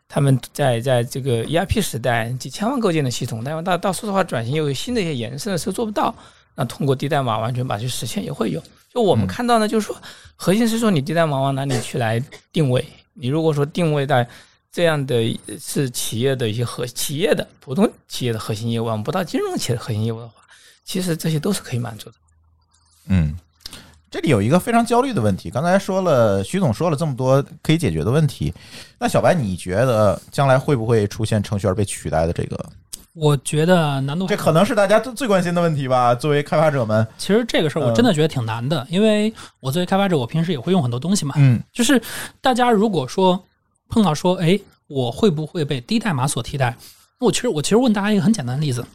他们在在这个 ERP 时代几千万构建的系统，但是到到数字化转型又有新的一些延伸的时候做不到，那通过低代码完全把它去实现也会有。就我们嗯看到呢，就是说核心是说你低代码往哪里去来定位，你如果说定位在这样的是企业的一些核企业的普通企业的核心业务，不到金融企业的核心业务的话，其实这些都是可以满足的。嗯，这里有一个非常焦虑的问题。刚才说了，徐总说了这么多可以解决的问题，那小白，你觉得将来会不会出现程序员被取代的这个？我觉得难度这可能是大家最最关心的问题吧？作为开发者们，其实这个事儿我真的觉得挺难的，因为我作为开发者，我平时也会用很多东西嘛。嗯就是大家如果说碰到说，哎，我会不会被低代码所替代？那我其实我其实问大家一个很简单的例子，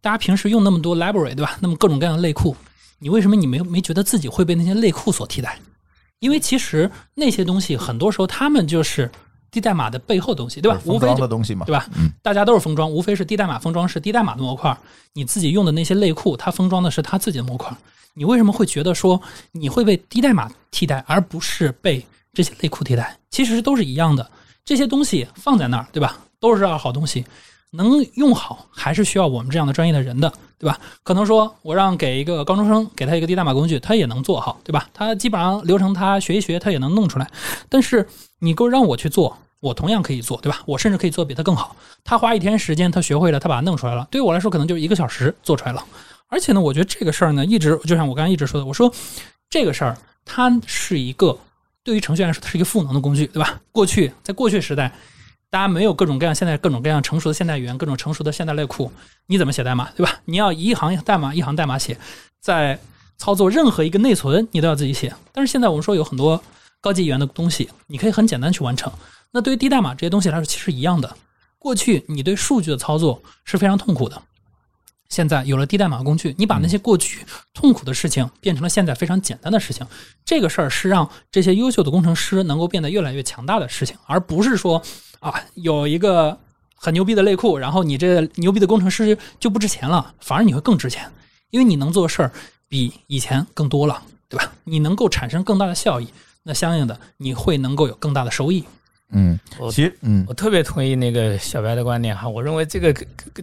大家平时用那么多 library 对吧？那么各种各样的类库，你为什么你没没觉得自己会被那些类库所替代？因为其实那些东西很多时候他们就是低代码的背后东西，对吧？无非的东西嘛，对吧？嗯，大家都是封装，无非是低代码封装是低代码的模块，你自己用的那些类库，它封装的是它自己的模块。你为什么会觉得说你会被低代码替代，而不是被这些类库替代？其实都是一样的，这些东西放在那儿，对吧？都是好东西，能用好还是需要我们这样的专业的人的，对吧？可能说我让给一个高中生给他一个低代码工具，他也能做好，对吧？他基本上流程他学一学，他也能弄出来。但是你给我让我去做，我同样可以做，对吧？我甚至可以做比他更好。他花一天时间，他学会了，他把它弄出来了。对于我来说，可能就一个小时做出来了。而且呢，我觉得这个事儿呢，一直就像我刚才一直说的，我说这个事儿它是一个对于程序员来说，它是一个赋能的工具，对吧？过去在过去时代，大家没有各种各样现在各种各样成熟的现代语言，各种成熟的现代类库，你怎么写代码，对吧？你要一行代码一行代码写，在操作任何一个内存，你都要自己写。但是现在我们说有很多高级语言的东西，你可以很简单去完成。那对于低代码这些东西来说，其实一样的。过去你对数据的操作是非常痛苦的，现在有了低代码工具，你把那些过去痛苦的事情变成了现在非常简单的事情。这个事儿是让这些优秀的工程师能够变得越来越强大的事情，而不是说啊有一个很牛逼的内库，然后你这牛逼的工程师就不值钱了，反而你会更值钱，因为你能做的事儿比以前更多了，对吧？你能够产生更大的效益，那相应的你会能够有更大的收益。嗯，我其实嗯我特别同意那个小白的观点哈，我认为这个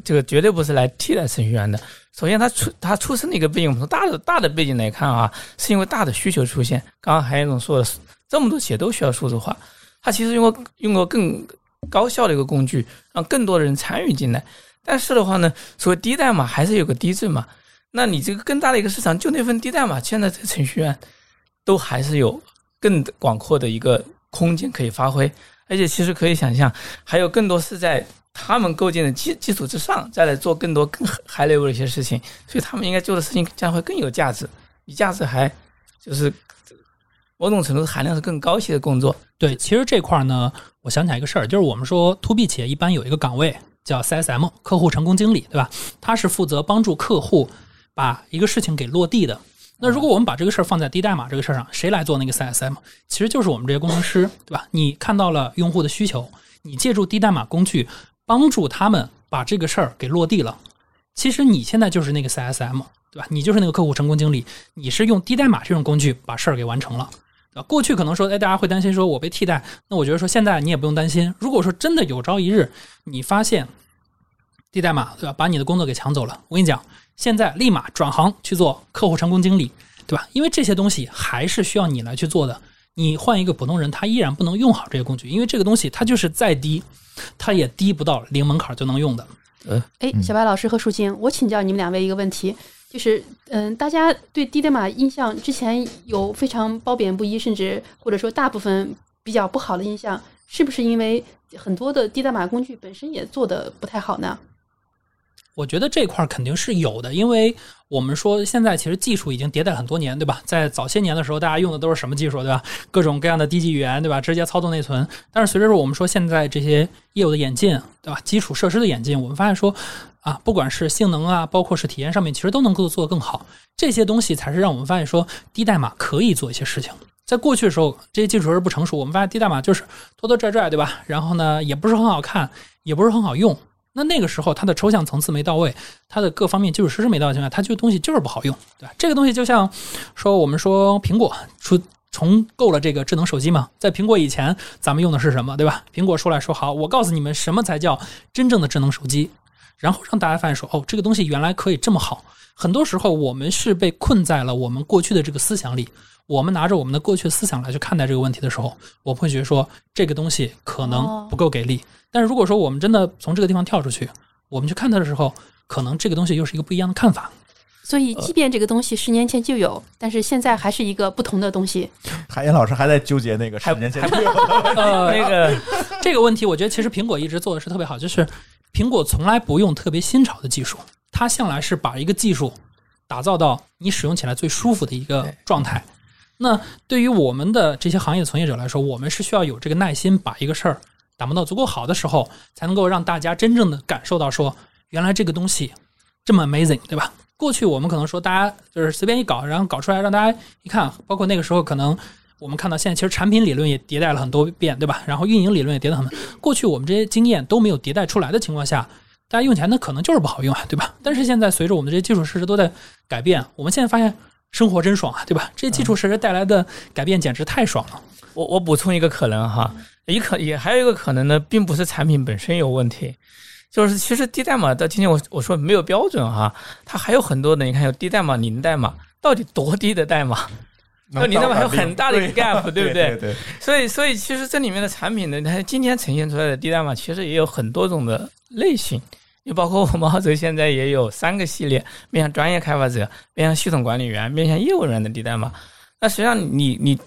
这个绝对不是来替代程序员的。首先，他出他出生的一个背景，我们从大的大的背景来看啊，是因为大的需求出现。刚刚韩总说的，这么多企业都需要数字化，他其实用过用过更高效的一个工具，让更多的人参与进来。但是的话呢，所谓低代码还是有个低质嘛。那你这个更大的一个市场，就那份低代码，现在这个程序员都还是有更广阔的一个空间可以发挥。而且其实可以想象，还有更多是在他们构建的基基础之上，再来做更多更 high level 的一些事情，所以他们应该做的事情将会更有价值，比价值还就是某种程度含量是更高一些的工作。对，其实这块儿呢，我想起来一个事儿，就是我们说 to B 企业一般有一个岗位叫 CSM，客户成功经理，对吧？他是负责帮助客户把一个事情给落地的。那如果我们把这个事儿放在低代码这个事儿上，谁来做那个 CSM？其实就是我们这些工程师，对吧？你看到了用户的需求，你借助低代码工具帮助他们把这个事儿给落地了。其实你现在就是那个 CSM，对吧？你就是那个客户成功经理，你是用低代码这种工具把事儿给完成了。啊，过去可能说，哎，大家会担心说我被替代，那我觉得说现在你也不用担心。如果说真的有朝一日你发现低代码，对吧？把你的工作给抢走了。我跟你讲，现在立马转行去做客户成功经理，对吧？因为这些东西还是需要你来去做的。你换一个普通人，他依然不能用好这些工具，因为这个东西它就是再低，它也低不到零门槛就能用的。呃哎，小白老师和舒静，我请教你们两位一个问题，就是嗯，大家对低代码印象之前有非常褒贬不一，甚至或者说大部分比较不好的印象，是不是因为很多的低代码工具本身也做的不太好呢？我觉得这块肯定是有的，因为我们说现在其实技术已经迭代很多年，对吧？在早些年的时候，大家用的都是什么技术，对吧？各种各样的低级语言，对吧？直接操作内存。但是随着我们说现在这些业务的演进，对吧？基础设施的演进，我们发现说啊，不管是性能啊，包括是体验上面，其实都能够做得更好。这些东西才是让我们发现说低代码可以做一些事情。在过去的时候，这些技术是不成熟，我们发现低代码就是拖拖拽拽，对吧？然后呢，也不是很好看，也不是很好用。那那个时候，它的抽象层次没到位，它的各方面基础设施没到位情况下，它这个东西就是不好用，对吧？这个东西就像说，我们说苹果出重构了这个智能手机嘛，在苹果以前，咱们用的是什么，对吧？苹果出来说好，我告诉你们什么才叫真正的智能手机，然后让大家发现说，哦，这个东西原来可以这么好。很多时候，我们是被困在了我们过去的这个思想里，我们拿着我们的过去思想来去看待这个问题的时候，我们会觉得说，这个东西可能不够给力。但是如果说我们真的从这个地方跳出去，我们去看它的时候，可能这个东西又是一个不一样的看法。所以，即便这个东西十年前就有，但是现在还是一个不同的东西。海燕老师还在纠结那个十年前就有 呃，那个这个问题，我觉得其实苹果一直做的是特别好，就是苹果从来不用特别新潮的技术，它向来是把一个技术打造到你使用起来最舒服的一个状态。那对于我们的这些行业从业者来说，我们是需要有这个耐心，把一个事儿打磨到足够好的时候，才能够让大家真正的感受到说，原来这个东西这么 amazing，对吧？过去我们可能说大家就是随便一搞，然后搞出来让大家一看，包括那个时候可能我们看到现在其实产品理论也迭代了很多遍，对吧？然后运营理论也迭代很多。过去我们这些经验都没有迭代出来的情况下，大家用起来那可能就是不好用啊，对吧？但是现在随着我们的这些基础设施都在改变，我们现在发现生活真爽啊，对吧？这些基础设施带来的改变简直太爽了。我我补充一个可能哈，也可也还有一个可能呢，并不是产品本身有问题，就是其实低代码到今天我我说没有标准哈，它还有很多的，你看有低代码、零代码，到底多低的代码？那零代码还有很大的一个 gap，对不对？对对，所以所以其实这里面的产品呢，它今天呈现出来的低代码其实也有很多种的类型，就包括我们澳洲现在也有三个系列，面向专业开发者、面向系统管理员、面向业务人员的低代码。那实际上你你。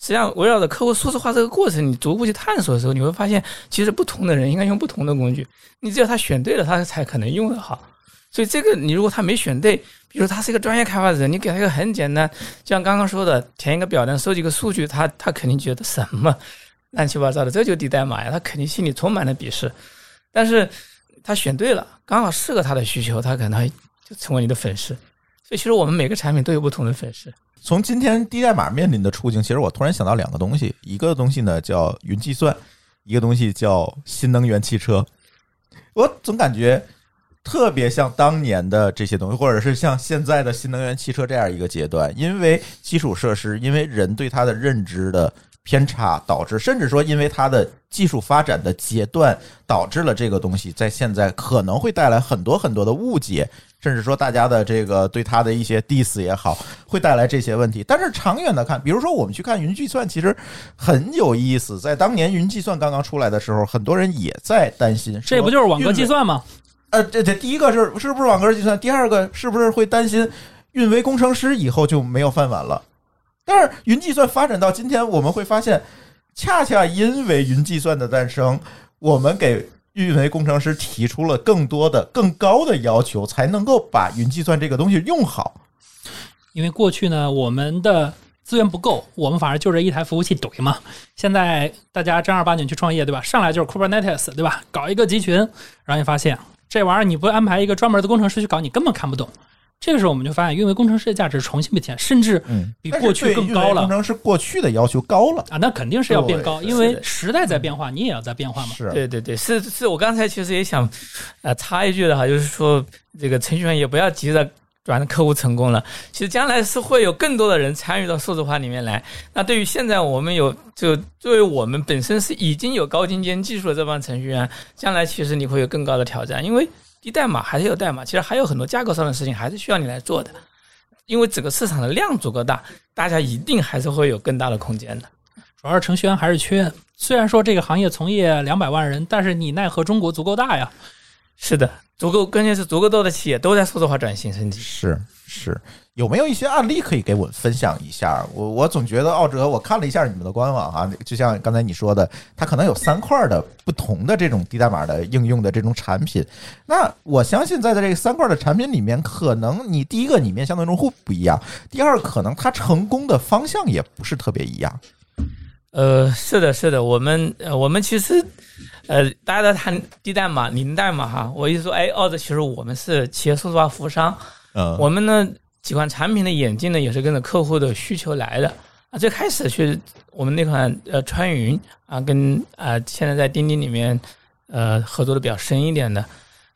实际上，围绕着客户数字化这个过程，你逐步去探索的时候，你会发现，其实不同的人应该用不同的工具。你只有他选对了，他才可能用得好。所以，这个你如果他没选对，比如他是一个专业开发者，你给他一个很简单，就像刚刚说的，填一个表单，收集个数据，他他肯定觉得什么 乱七八糟的，这就低代码呀，他肯定心里充满了鄙视。但是他选对了，刚好适合他的需求，他可能就成为你的粉丝。所以，其实我们每个产品都有不同的粉丝。从今天低代码面临的处境，其实我突然想到两个东西，一个东西呢叫云计算，一个东西叫新能源汽车。我总感觉特别像当年的这些东西，或者是像现在的新能源汽车这样一个阶段，因为基础设施，因为人对它的认知的偏差，导致甚至说因为它的技术发展的阶段，导致了这个东西在现在可能会带来很多很多的误解。甚至说大家的这个对它的一些 diss 也好，会带来这些问题。但是长远的看，比如说我们去看云计算，其实很有意思。在当年云计算刚刚出来的时候，很多人也在担心，这不就是网格计算吗？呃，这这第一个是是不是网格计算？第二个是不是会担心运维工程师以后就没有饭碗了？但是云计算发展到今天，我们会发现，恰恰因为云计算的诞生，我们给运维工程师提出了更多的、更高的要求，才能够把云计算这个东西用好。因为过去呢，我们的资源不够，我们反而就这一台服务器怼嘛。现在大家正儿八经去创业，对吧？上来就是 Kubernetes，对吧？搞一个集群，然后你发现这玩意儿你不安排一个专门的工程师去搞，你根本看不懂。这个时候我们就发现，运维工程师的价值重新被体现，甚至比过去更高了。工程师过去的要求高了。啊，那肯定是要变高，因为时代在变化，你也要在变化嘛。是。对对对，是是我刚才其实也想，呃，插一句的哈，就是说这个程序员也不要急着转客户成功了，其实将来是会有更多的人参与到数字化里面来。那对于现在我们有就作为我们本身是已经有高精尖技术的这帮程序员，将来其实你会有更高的挑战，因为低代码还是有代码，其实还有很多架构上的事情还是需要你来做的，因为整个市场的量足够大，大家一定还是会有更大的空间的。主要是程序员还是缺。虽然说这个行业从业两百万人，但是你奈何中国足够大呀？是的，足够，关键是足够多的企业都在数字化转型升级。是是，有没有一些案例可以给我分享一下？我我总觉得奥哲，我看了一下你们的官网啊，就像刚才你说的，它可能有三块的不同的这种低代码的应用的这种产品。那我相信在这个三块的产品里面，可能你第一个你面向的用户不一样，第二可能它成功的方向也不是特别一样。呃，是的，是的，我们呃，我们其实呃，大家在谈低代码、零代码哈，我意思说，哎，奥哲其实我们是企业数字化服务商，嗯，我们呢几款产品的演进呢，也是跟着客户的需求来的啊。最开始去我们那款呃川云啊，跟啊现在在钉钉里面呃合作的比较深一点的，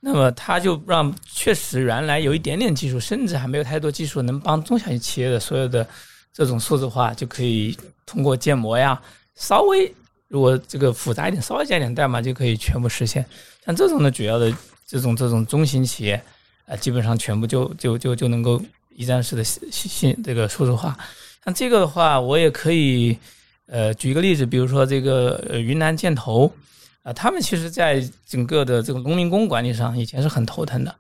那么它就让确实原来有一点点技术，甚至还没有太多技术能帮中小型企业的所有的这种数字化就可以通过建模呀，稍微如果这个复杂一点，稍微加点代码就可以全部实现。像这种的主要的这种这种中型企业啊、基本上全部就就就就能够一站式的信信这个数字化。像这个的话，我也可以呃举一个例子，比如说这个呃云南建投啊、他们其实在整个的这个农民工管理上以前是很头疼的，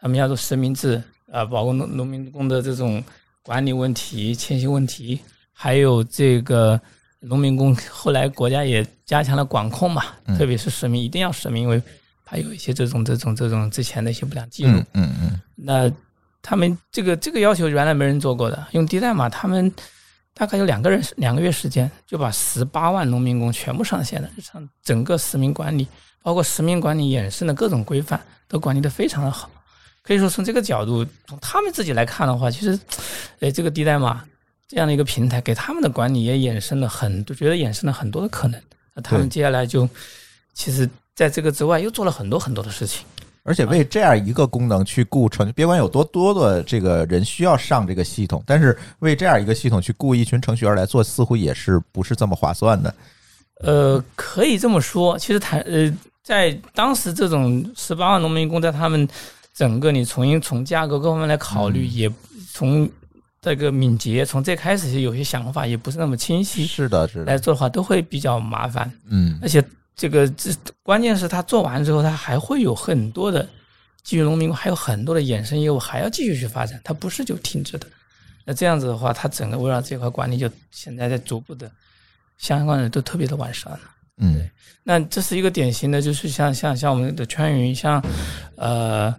他们要做实名制啊、包括农农民工的这种管理问题、迁徙问题，还有这个农民工后来国家也加强了管控嘛，嗯特别是实名一定要实名，因为怕有一些这种这种这种之前的一些不良记录。嗯嗯嗯那他们这个这个要求原来没人做过的，用低代码，他们大概有两个人两个月时间就把十八万农民工全部上线了，上整个实名管理，包括实名管理衍生的各种规范都管理的非常的好。可以说从这个角度，从他们自己来看的话，其实，哎，这个低代码这样的一个平台给他们的管理也衍生了很多，觉得衍生了很多的可能。那他们接下来就，其实在这个之外又做了很多很多的事情。而且为这样一个功能去雇程，别管有多多的这个人需要上这个系统，但是为这样一个系统去雇一群程序员来做，似乎也是不是这么划算的。呃，可以这么说。其实谈呃，在当时这种十八万农民工，在他们整个你重新从价格各方面来考虑，也从这个敏捷，从最开始有些想法也不是那么清晰，是的，是的，来做的话都会比较麻烦。嗯而且这个这关键是他做完之后，他还会有很多的基于农民工，还有很多的衍生业务还要继续去发展，它不是就停止的。那这样子的话，它整个围绕这块管理就现在在逐步的相关的都特别的完善了。嗯那这是一个典型的，就是像像像我们的川云，像呃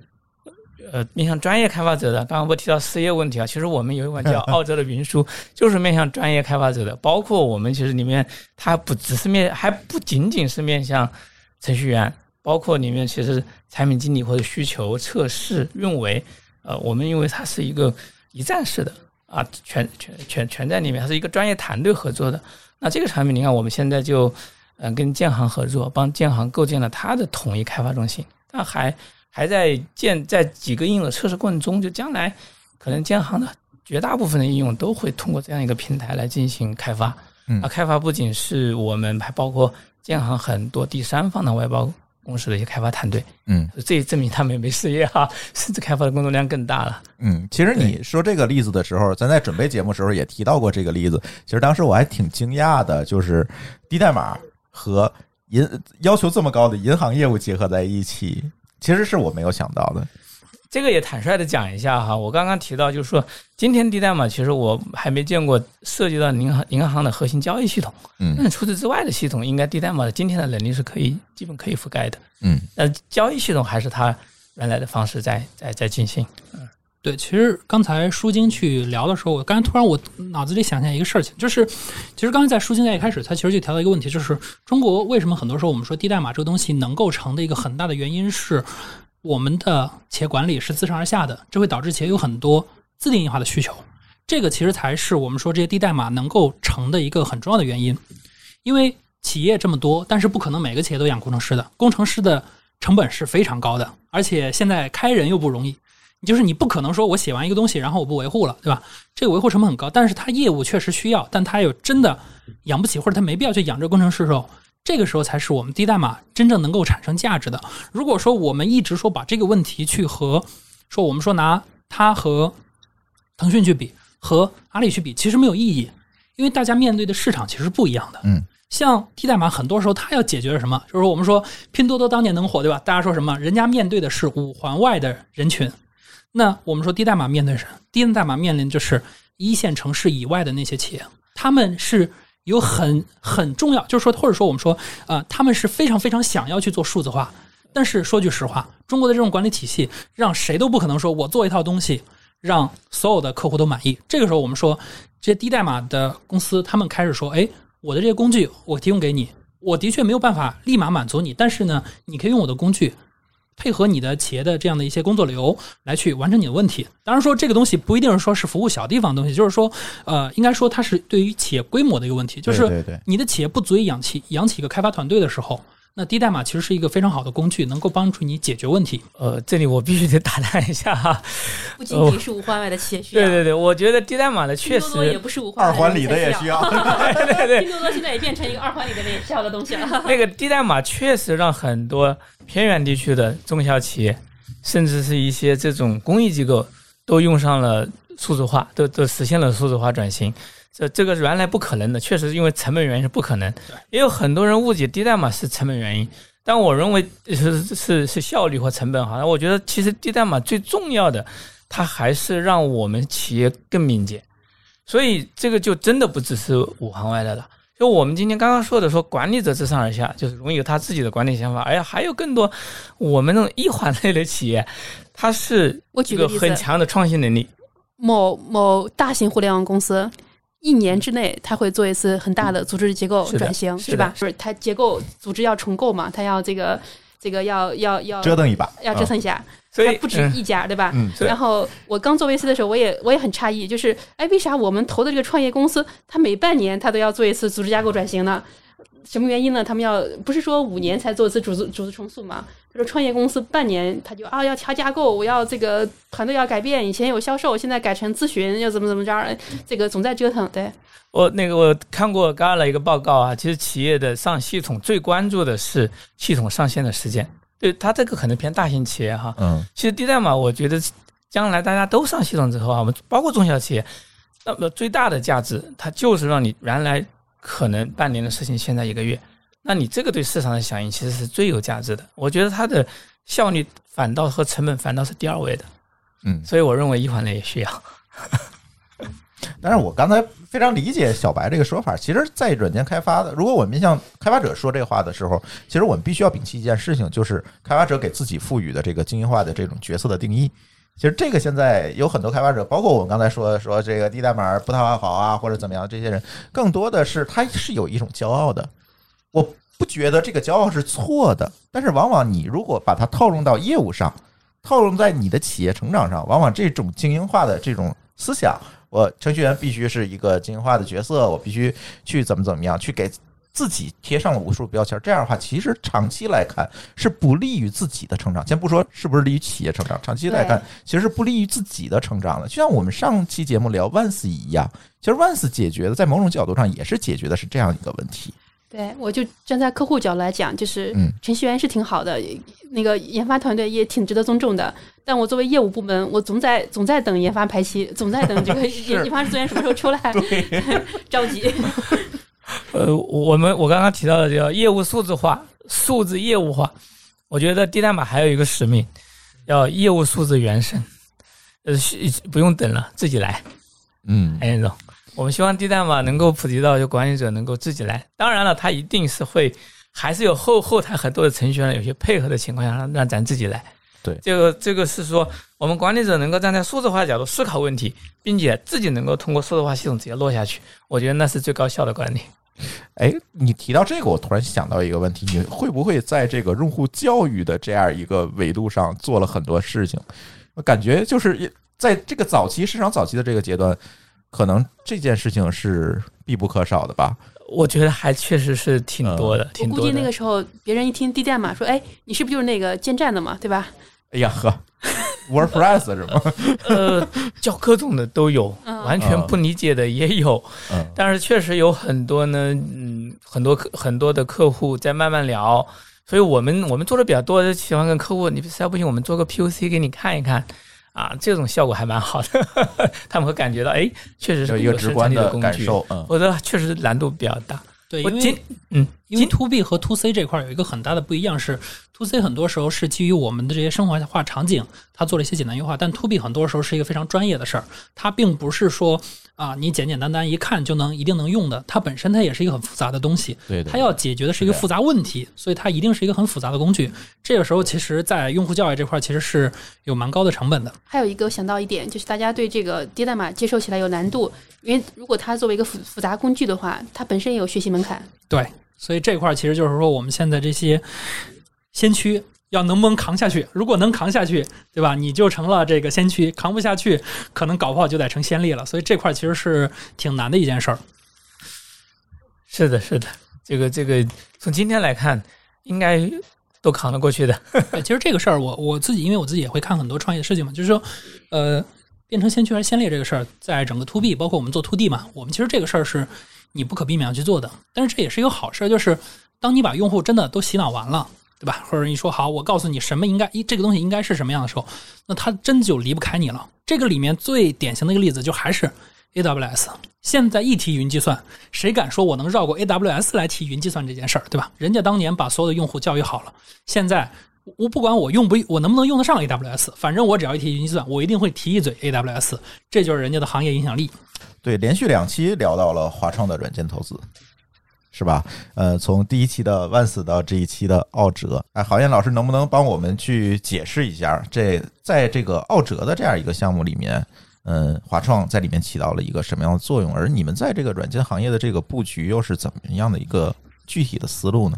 呃面向专业开发者的，刚刚不提到失业问题啊，其实我们有一款叫 澳洲的云书，就是面向专业开发者的，包括我们其实里面它不只是面，还不仅仅是面向程序员，包括里面其实产品经理或者需求测试运维，呃，我们因为它是一个一站式的啊，全全全全在里面，它是一个专业团队合作的。那这个产品，你看我们现在就嗯、呃跟建行合作，帮建行构建了它的统一开发中心，但还还在建在几个应用的测试过程中，就将来可能建行的绝大部分的应用都会通过这样一个平台来进行开发。嗯啊，开发不仅是我们，还包括建行很多第三方的外包公司的一些开发团队，嗯这也证明他们也没失业哈，甚至开发的工作量更大了。嗯。其实你说这个例子的时候，咱在准备节目的时候也提到过这个例子。其实当时我还挺惊讶的，就是低代码和银要求这么高的银行业务结合在一起，其实是我没有想到的。这个也坦率的讲一下哈，我刚刚提到就是说，今天低代码其实我还没见过涉及到银行银行的核心交易系统，嗯那除此之外的系统，应该低代码的今天的能力是可以基本可以覆盖的。嗯那交易系统还是它原来的方式在在在进行。对，其实刚才舒晶去聊的时候，我刚才突然我脑子里想起来一个事情，就是其实刚才在舒晶在一开始，他其实就提到一个问题，就是中国为什么很多时候我们说低代码这个东西能够成的一个很大的原因是我们的企业管理是自上而下的，这会导致企业有很多自定义化的需求，这个其实才是我们说这些低代码能够成的一个很重要的原因，因为企业这么多，但是不可能每个企业都养工程师的，工程师的成本是非常高的，而且现在开人又不容易。就是你不可能说我写完一个东西，然后我不维护了，对吧？这个维护成本很高，但是它业务确实需要，但它有真的养不起，或者它没必要去养这个工程师的时候，这个时候才是我们低代码真正能够产生价值的。如果说我们一直说把这个问题去和说我们说拿它和腾讯去比，和阿里去比，其实没有意义，因为大家面对的市场其实不一样的。嗯，像低代码，很多时候它要解决的什么？就是我们说拼多多当年能火，对吧？大家说什么？人家面对的是五环外的人群。那我们说低代码面对什么？低代码面临就是一线城市以外的那些企业，他们是有很很重要，就是说，或者说我们说，呃，他们是非常非常想要去做数字化。但是说句实话，中国的这种管理体系，让谁都不可能说我做一套东西。让所有的客户都满意。这个时候，我们说这些低代码的公司，他们开始说：“哎，我的这些工具我提供给你，我的确没有办法立马满足你，但是呢，你可以用我的工具，配合你的企业的这样的一些工作流来去完成你的问题。当然说这个东西不一定是说是服务小地方的东西，就是说，呃，应该说它是对于企业规模的一个问题，就是你的企业不足以养起养起一个开发团队的时候。”那低代码其实是一个非常好的工具，能够帮助你解决问题。呃，这里我必须得打探一下哈，不仅仅是五环外的企业需要，对对对，我觉得低代码的确实也不是五环二环里的也需要，对对对，拼多多现在也变成一个二环里的也需要的东西了。那个低代码确实让很多偏远地区的中小企业，甚至是一些这种公益机构，都用上了数字化，都都实现了数字化转型。这这个原来不可能的，确实因为成本原因是不可能。也有很多人误解低代码是成本原因，但我认为是是是效率或成本哈。我觉得其实低代码最重要的，它还是让我们企业更敏捷。所以这个就真的不只是五环外的了。就我们今天刚刚说的，说管理者自上而下，就是容易有他自己的管理想法。哎呀，还有更多我们那种一环类的企业，它是一个很强的创新能力。某某大型互联网公司。一年之内，他会做一次很大的组织结构转型，是吧？不是，他结构组织要重构嘛？他要这个这个要要要折腾一把，要折腾一下。所以不止一家，对吧？嗯。然后我刚做 VC 的时候，我也我也很诧异，就是哎，为啥我们投的这个创业公司，他每半年他都要做一次组织架构转型呢？什么原因呢？他们要不是说五年才做一次组织组织重塑嘛？他说创业公司半年他就啊要调架构，我要这个团队要改变，以前有销售，现在改成咨询，要怎么怎么着？这个总在折腾。对我那个我看过刚了一个报告啊，其实企业的上系统最关注的是系统上线的时间。对他这个可能偏大型企业哈。嗯。其实低代码，我觉得将来大家都上系统之后啊，我们包括中小企业，那么最大的价值，它就是让你原来。可能半年的事情，现在一个月，那你这个对市场的响应其实是最有价值的。我觉得它的效率反倒和成本反倒是第二位的。嗯，所以我认为一环类也需要。但是我刚才非常理解小白这个说法。其实，在软件开发的，如果我们向开发者说这话的时候，其实我们必须要摒弃一件事情，就是开发者给自己赋予的这个精英化的这种角色的定义。其实这个现在有很多开发者，包括我们刚才说说这个低代码不太好啊，或者怎么样，这些人更多的是他是有一种骄傲的。我不觉得这个骄傲是错的，但是往往你如果把它套用到业务上，套用在你的企业成长上，往往这种精英化的这种思想，我程序员必须是一个精英化的角色，我必须去怎么怎么样去给。自己贴上了无数标签，这样的话，其实长期来看是不利于自己的成长。先不说是不是利于企业成长，长期来看其实是不利于自己的成长的。就像我们上期节目聊万斯一样，其实万斯解决的，在某种角度上也是解决的是这样一个问题。对，我就站在客户角度来讲，就是程序员是挺好的，那个研发团队也挺值得尊重的。但我作为业务部门，我总在总在等研发排期，总在等这个 研发资源什么时候出来，着急。呃，我们我刚刚提到的叫业务数字化、数字业务化，我觉得低代码还有一个使命，要业务数字原生，呃，不用等了，自己来。嗯，哎，总，我们希望低代码能够普及到就管理者能够自己来。当然了，他一定是会，还是有后后台很多的程序员有些配合的情况下，让让咱自己来。对，这个这个是说，我们管理者能够站在数字化角度思考问题，并且自己能够通过数字化系统直接落下去，我觉得那是最高效的管理。哎，你提到这个，我突然想到一个问题：你会不会在这个用户教育的这样一个维度上做了很多事情？我感觉就是在这个早期市场早期的这个阶段，可能这件事情是必不可少的吧？我觉得还确实是挺多的，挺多的。我估计那个时候，别人一听低代码，说：“哎，你是不是就是那个建站的嘛？对吧？”哎呀呵。WordPress 是吗？呃，教各种的都有，完全不理解的也有。但是确实有很多呢，嗯，很多客很多的客户在慢慢聊，所以我们我们做的比较多，喜欢跟客户，你实在不行，我们做个 POC 给你看一看。啊，这种效果还蛮好的，他们会感觉到，哎，确实是有一个直观的感受，嗯，我觉得确实难度比较大。对，因为嗯，因为 to B 和 to C 这块有一个很大的不一样是，to C 很多时候是基于我们的这些生活化场景，它做了一些简单优化，但 to B 很多时候是一个非常专业的事儿，它并不是说啊，你简简单单一看就能一定能用的，它本身它也是一个很复杂的东西，对，它要解决的是一个复杂问题，所以它一定是一个很复杂的工具。这个时候，其实在用户教育这块其实是有蛮高的成本的。还有一个想到一点，就是大家对这个低代码接受起来有难度。因为如果它作为一个复复杂工具的话，它本身也有学习门槛。对，所以这块其实就是说，我们现在这些先驱要能不能扛下去？如果能扛下去，对吧？你就成了这个先驱；扛不下去，可能搞不好就得成先例了。所以这块其实是挺难的一件事儿。是的，是的，这个这个从今天来看，应该都扛得过去的。其实这个事儿，我我自己，因为我自己也会看很多创业的事情嘛，就是说，呃。变成先驱还是先烈这个事儿，在整个 to B，包括我们做 to D 嘛，我们其实这个事儿是你不可避免要去做的。但是这也是一个好事，就是当你把用户真的都洗脑完了，对吧？或者你说好，我告诉你什么应该一这个东西应该是什么样的时候，那他真就离不开你了。这个里面最典型的一个例子就还是 AWS。现在一提云计算，谁敢说我能绕过 AWS 来提云计算这件事儿，对吧？人家当年把所有的用户教育好了，现在。我不管我用不我能不能用得上 AWS，反正我只要一提云计算，我一定会提一嘴 AWS，这就是人家的行业影响力。对，连续两期聊到了华创的软件投资，是吧？呃，从第一期的万斯到这一期的奥哲，哎，郝燕老师能不能帮我们去解释一下，这在这个奥哲的这样一个项目里面，嗯，华创在里面起到了一个什么样的作用？而你们在这个软件行业的这个布局又是怎么样的一个具体的思路呢？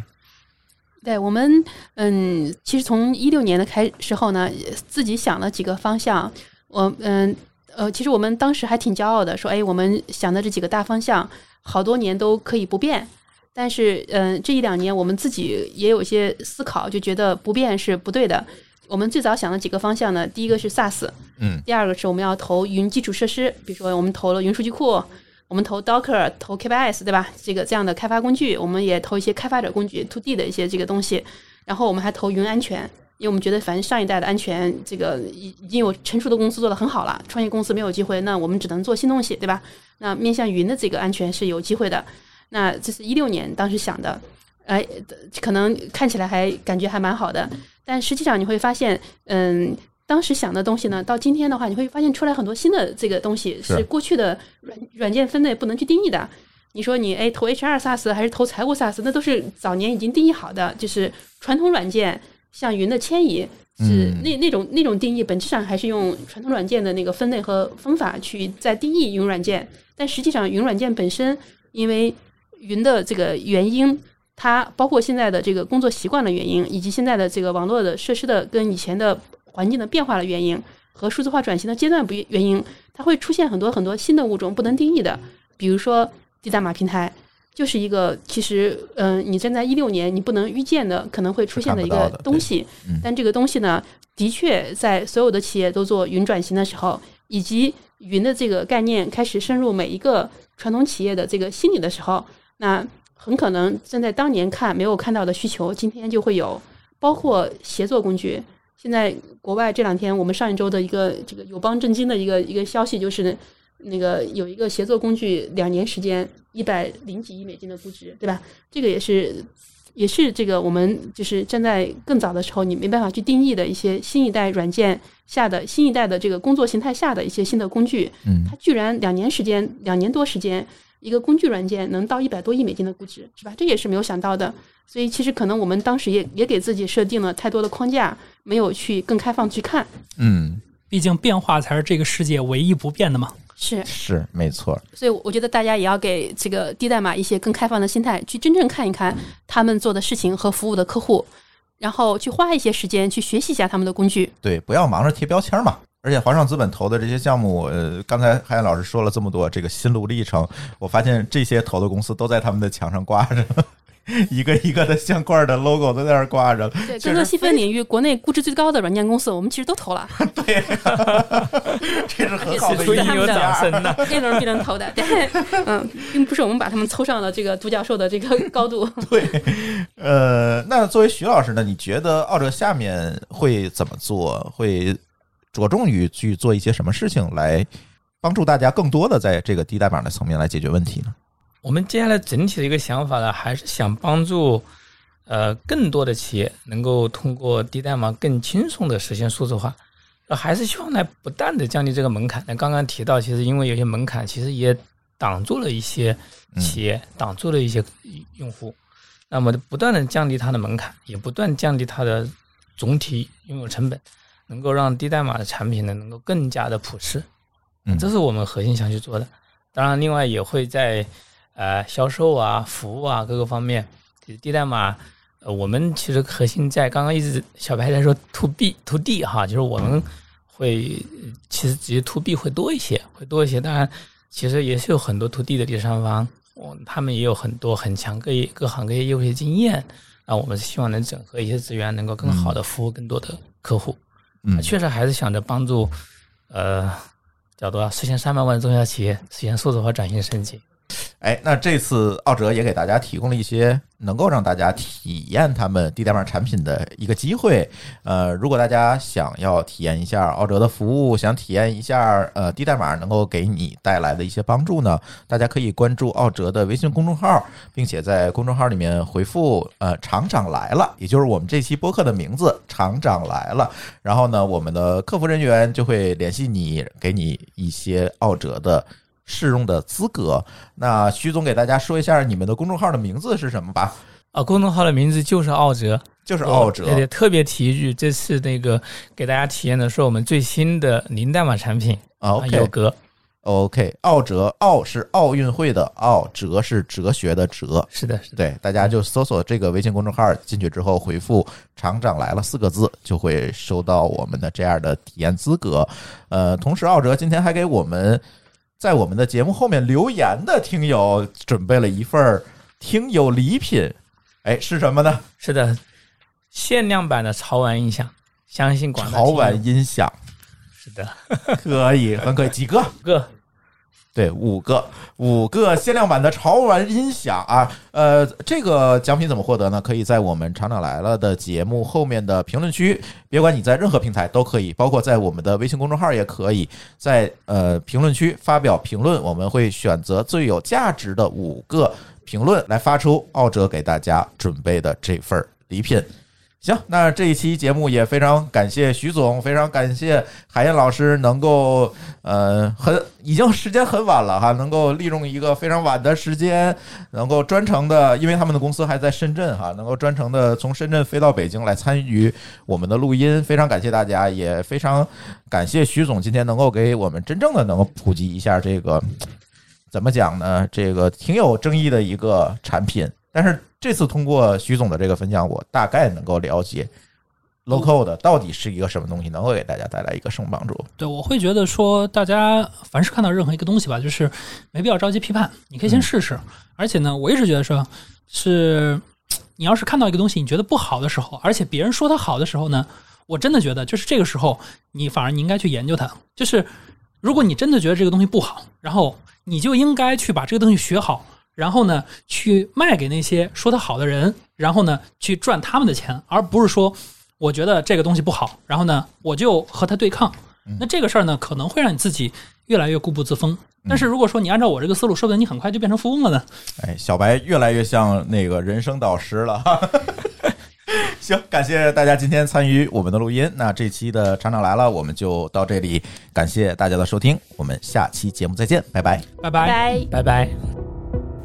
对我们，嗯，其实从一六年的开时候呢，自己想了几个方向。我，嗯，呃，其实我们当时还挺骄傲的，说，哎，我们想的这几个大方向，好多年都可以不变。但是，嗯，这一两年我们自己也有一些思考，就觉得不变是不对的。我们最早想的几个方向呢，第一个是 SaaS，嗯，第二个是我们要投云基础设施，比如说我们投了云数据库。我们投 Docker，投 KBS，对吧？这个这样的开发工具，我们也投一些开发者工具，To D 的一些这个东西。然后我们还投云安全，因为我们觉得反正上一代的安全，这个已已经有成熟的公司做得很好了，创业公司没有机会，那我们只能做新东西，对吧？那面向云的这个安全是有机会的。那这是一六年当时想的，哎，可能看起来还感觉还蛮好的，但实际上你会发现，嗯。当时想的东西呢，到今天的话，你会发现出来很多新的这个东西，是过去的软软件分类不能去定义的。你说你哎投 HR SaaS 还是投财务 SaaS，那都是早年已经定义好的，就是传统软件像云的迁移是那那种那种定义，本质上还是用传统软件的那个分类和方法去在定义云软件。但实际上，云软件本身因为云的这个原因，它包括现在的这个工作习惯的原因，以及现在的这个网络的设施的跟以前的。环境的变化的原因和数字化转型的阶段不原因，它会出现很多很多新的物种不能定义的，比如说低代码平台，就是一个其实嗯，你站在一六年你不能预见的可能会出现的一个东西。但这个东西呢，的确在所有的企业都做云转型的时候，以及云的这个概念开始深入每一个传统企业的这个心理的时候，那很可能站在当年看没有看到的需求，今天就会有，包括协作工具。现在国外这两天，我们上一周的一个这个友邦震惊的一个一个消息，就是那个有一个协作工具，两年时间一百零几亿美金的估值，对吧？这个也是也是这个我们就是站在更早的时候，你没办法去定义的一些新一代软件下的新一代的这个工作形态下的一些新的工具，嗯，它居然两年时间两年多时间，一个工具软件能到一百多亿美金的估值，是吧？这也是没有想到的。所以其实可能我们当时也也给自己设定了太多的框架，没有去更开放去看。嗯，毕竟变化才是这个世界唯一不变的嘛。是是没错。所以我觉得大家也要给这个低代码一些更开放的心态，去真正看一看他们做的事情和服务的客户，然后去花一些时间去学习一下他们的工具。对，不要忙着贴标签嘛。而且华创资本投的这些项目，呃，刚才海燕老师说了这么多这个心路历程，我发现这些投的公司都在他们的墙上挂着。一个一个的相关的 logo 都在那儿挂着。对，各个细分领域，国内估值最高的软件公司，我们其实都投了 对，这是很好的 出一个应有掌声呢。，A 轮、B 轮投的，对，嗯，并不是我们把他们凑上了这个独角兽的这个高度。对，呃，那作为徐老师呢，你觉得奥哲下面会怎么做？会着重于去做一些什么事情来帮助大家更多的在这个低代码的层面来解决问题呢？我们接下来整体的一个想法呢，还是想帮助呃更多的企业能够通过低代码更轻松的实现数字化，呃还是希望来不断的降低这个门槛。那刚刚提到，其实因为有些门槛，其实也挡住了一些企业，挡住了一些用户。那么不断的降低它的门槛，也不断降低它的总体拥有成本，能够让低代码的产品呢能够更加的普适。嗯这是我们核心想去做的。当然，另外也会在呃销售啊、服务啊各个方面，其实低代码，呃，我们其实核心在刚刚一直小白在说 to B to D 哈，就是我们会呃其实直接 to B 会多一些，会多一些。当然，其实也是有很多 to D 的第三方，我他们也有很多很强各业各行各业业务的经验。啊，我们是希望能整合一些资源，能够更好的服务更多的客户。嗯，确实还是想着帮助，呃，叫多少实现三百万中小企业实现数字化转型升级。哎，那这次奥哲也给大家提供了一些能够让大家体验他们低代码产品的一个机会。呃，如果大家想要体验一下奥哲的服务，想体验一下呃低代码能够给你带来的一些帮助呢，大家可以关注奥哲的微信公众号，并且在公众号里面回复呃“厂长来了”，也就是我们这期播客的名字“厂长来了”。然后呢，我们的客服人员就会联系你，给你一些奥哲的。试用的资格。那徐总给大家说一下你们的公众号的名字是什么吧？啊，公众号的名字就是奥哲，就是奥哲对对，特别提一句，这次那个给大家体验的是我们最新的零代码产品啊啊有格，OK，奥哲，奥是奥运会的奥，哲是哲学的哲。是的，是的，对，大家就搜索这个微信公众号，进去之后回复“厂长来了”四个字，就会收到我们的这样的体验资格。呃，同时奥哲今天还给我们在我们的节目后面留言的听友准备了一份儿听友礼品，哎，是什么呢？是的，限量版的潮玩音响，相信广大潮玩音响，是的，可以，很可以，几个？个对，五个，五个限量版的潮玩音响啊！呃，这个奖品怎么获得呢？可以在我们厂长来了的节目后面的评论区，别管你在任何平台都可以，包括在我们的微信公众号也可以，在呃评论区发表评论，我们会选择最有价值的五个评论来发出奥哲给大家准备的这份礼品。行，那这一期节目也非常感谢徐总，非常感谢海燕老师能够呃很已经时间很晚了哈，能够利用一个非常晚的时间，能够专程的，因为他们的公司还在深圳哈，能够专程的从深圳飞到北京来参与我们的录音，非常感谢大家，也非常感谢徐总今天能够给我们真正的能够普及一下这个怎么讲呢？这个挺有争议的一个产品，但是这次通过徐总的这个分享，我大概能够了解 low code 到底是一个什么东西，能够给大家带来一个什么帮助。对，我会觉得说，大家凡是看到任何一个东西吧，就是没必要着急批判，你可以先试试。而且呢，我一直觉得说，是你要是看到一个东西，你觉得不好的时候，而且别人说它好的时候呢，我真的觉得就是这个时候，你反而你应该去研究它。就是如果你真的觉得这个东西不好，然后你就应该去把这个东西学好，然后呢，去卖给那些说他好的人，然后呢，去赚他们的钱，而不是说我觉得这个东西不好，然后呢，我就和他对抗。那这个事儿呢，可能会让你自己越来越固步自封。但是如果说你按照我这个思路，说不定你很快就变成富翁了呢。哎，小白越来越像那个人生导师了。行，感谢大家今天参与我们的录音。那这期的厂长来了，我们就到这里，感谢大家的收听，我们下期节目再见，拜拜。拜拜。拜。拜拜。